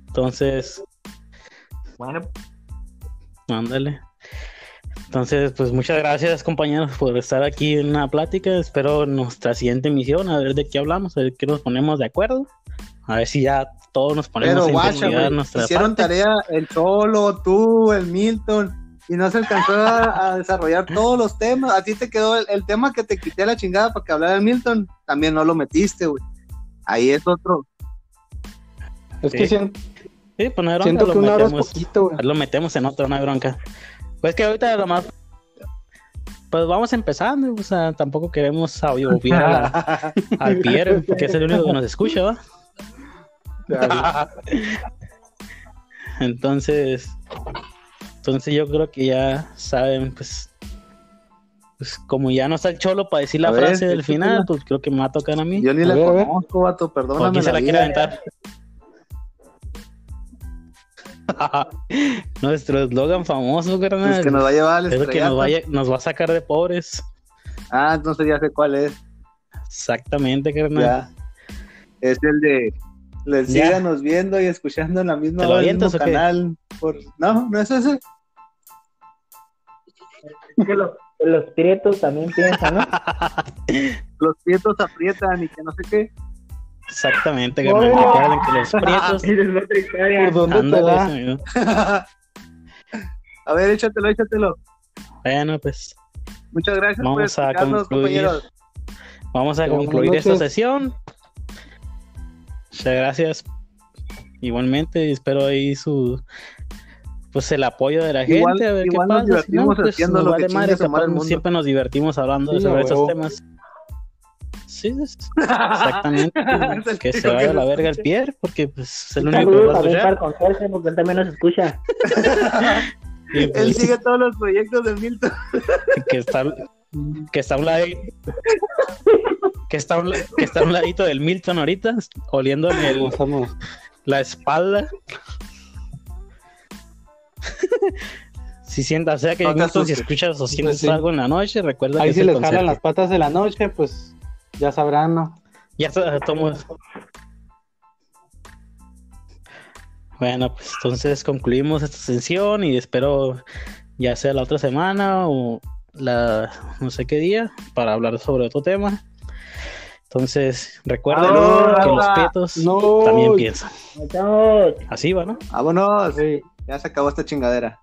Speaker 4: Entonces,
Speaker 8: Bueno,
Speaker 4: mándale. Entonces, pues muchas gracias compañeros por estar aquí en una plática. Espero nuestra siguiente emisión, a ver de qué hablamos, a ver qué nos ponemos de acuerdo. A ver si ya todos nos ponemos
Speaker 1: Pero
Speaker 4: a
Speaker 1: guacha,
Speaker 4: nuestra
Speaker 1: hicieron
Speaker 4: parte.
Speaker 1: tarea el Cholo, tú, el Milton, y no se alcanzó a, a desarrollar todos los temas. A ti te quedó el, el tema que te quité la chingada para que hablara el Milton, también no lo metiste, güey. Ahí es otro.
Speaker 6: Es que
Speaker 4: Sí.
Speaker 6: sien-
Speaker 4: Sí, pues no hay bronca,
Speaker 6: siento
Speaker 4: lo
Speaker 6: que una hora es
Speaker 4: metemos.
Speaker 6: poquito, güey.
Speaker 4: Lo metemos en otro, no hay bronca. Pues que ahorita lo más. Pues vamos empezando, o sea, tampoco queremos obviar a- al Pierre, que es el único que nos escucha, ¿va? Entonces, entonces yo creo que ya saben, pues, pues como ya no está el cholo para decir la
Speaker 1: A ver,
Speaker 4: frase del final, pues creo que me va a tocar a mí.
Speaker 1: Yo ni
Speaker 6: A
Speaker 1: la
Speaker 6: ver,
Speaker 1: conozco, vato,
Speaker 4: ¿O
Speaker 1: perdóname.
Speaker 4: quién se la quiere aventar? Nuestro eslogan famoso, carnal.
Speaker 1: Es que nos va a llevar al
Speaker 4: Es que nos,
Speaker 1: estrellato.
Speaker 4: vaya- nos va a sacar de pobres.
Speaker 1: Ah, entonces ya sé cuál es.
Speaker 4: Exactamente, carnal.
Speaker 1: Ya. Es el de. Les síganos viendo y escuchando en la misma
Speaker 4: ¿Te lo
Speaker 1: hora, el mismo canal. Por... No, no es ese.
Speaker 8: que lo, los prietos también piensan, ¿no?
Speaker 1: Los prietos aprietan y que no sé qué.
Speaker 4: Exactamente, carnal. Recuerden que los prietos.
Speaker 6: ¿Por dónde te
Speaker 4: Ándale,
Speaker 6: da?
Speaker 4: ese mismo.
Speaker 1: A ver, échatelo, échatelo.
Speaker 4: Bueno, pues
Speaker 1: Muchas gracias por
Speaker 4: Vamos a
Speaker 1: escucharnos,
Speaker 4: concluir.
Speaker 1: compañeros.
Speaker 4: vamos a concluir esta sesión. Muchas gracias. Igualmente, espero ahí su. Pues el apoyo de la gente, a ver qué
Speaker 1: igual nos
Speaker 4: pasa. Si no,
Speaker 1: divertimos
Speaker 4: pues
Speaker 1: haciendo
Speaker 4: nos
Speaker 1: lo
Speaker 4: vale
Speaker 1: que
Speaker 4: madre,
Speaker 1: chingue su
Speaker 4: capaz
Speaker 1: madre el mundo.
Speaker 4: siempre nos divertimos hablando
Speaker 6: Sí,
Speaker 4: sobre esos temas. Sí, es- exactamente.
Speaker 1: Es el
Speaker 4: que se vaya a la verga el. Pierre, porque pues, es el único que va a
Speaker 8: porque él también nos escucha.
Speaker 4: Y,
Speaker 1: Él
Speaker 4: pues,
Speaker 1: sigue todos los proyectos de Milton.
Speaker 4: que está que está a un lado que está un, que está a un ladito del Milton ahorita oliéndole el- la espalda si sientas o sea que
Speaker 2: No
Speaker 4: si escuchas o sientes
Speaker 6: sí.
Speaker 4: algo en la noche recuerda
Speaker 6: Ahí
Speaker 4: que
Speaker 6: si les jalan las patas de la noche, pues ya sabrán, ¿no?
Speaker 4: ya está tomo bueno pues entonces concluimos esta sesión y espero ya sea la otra semana o la no sé qué día para hablar sobre otro tema entonces recuerden que los
Speaker 6: No.
Speaker 4: también piensan así va no
Speaker 1: Vámonos.
Speaker 6: Sí.
Speaker 2: Ya se acabó esta chingadera.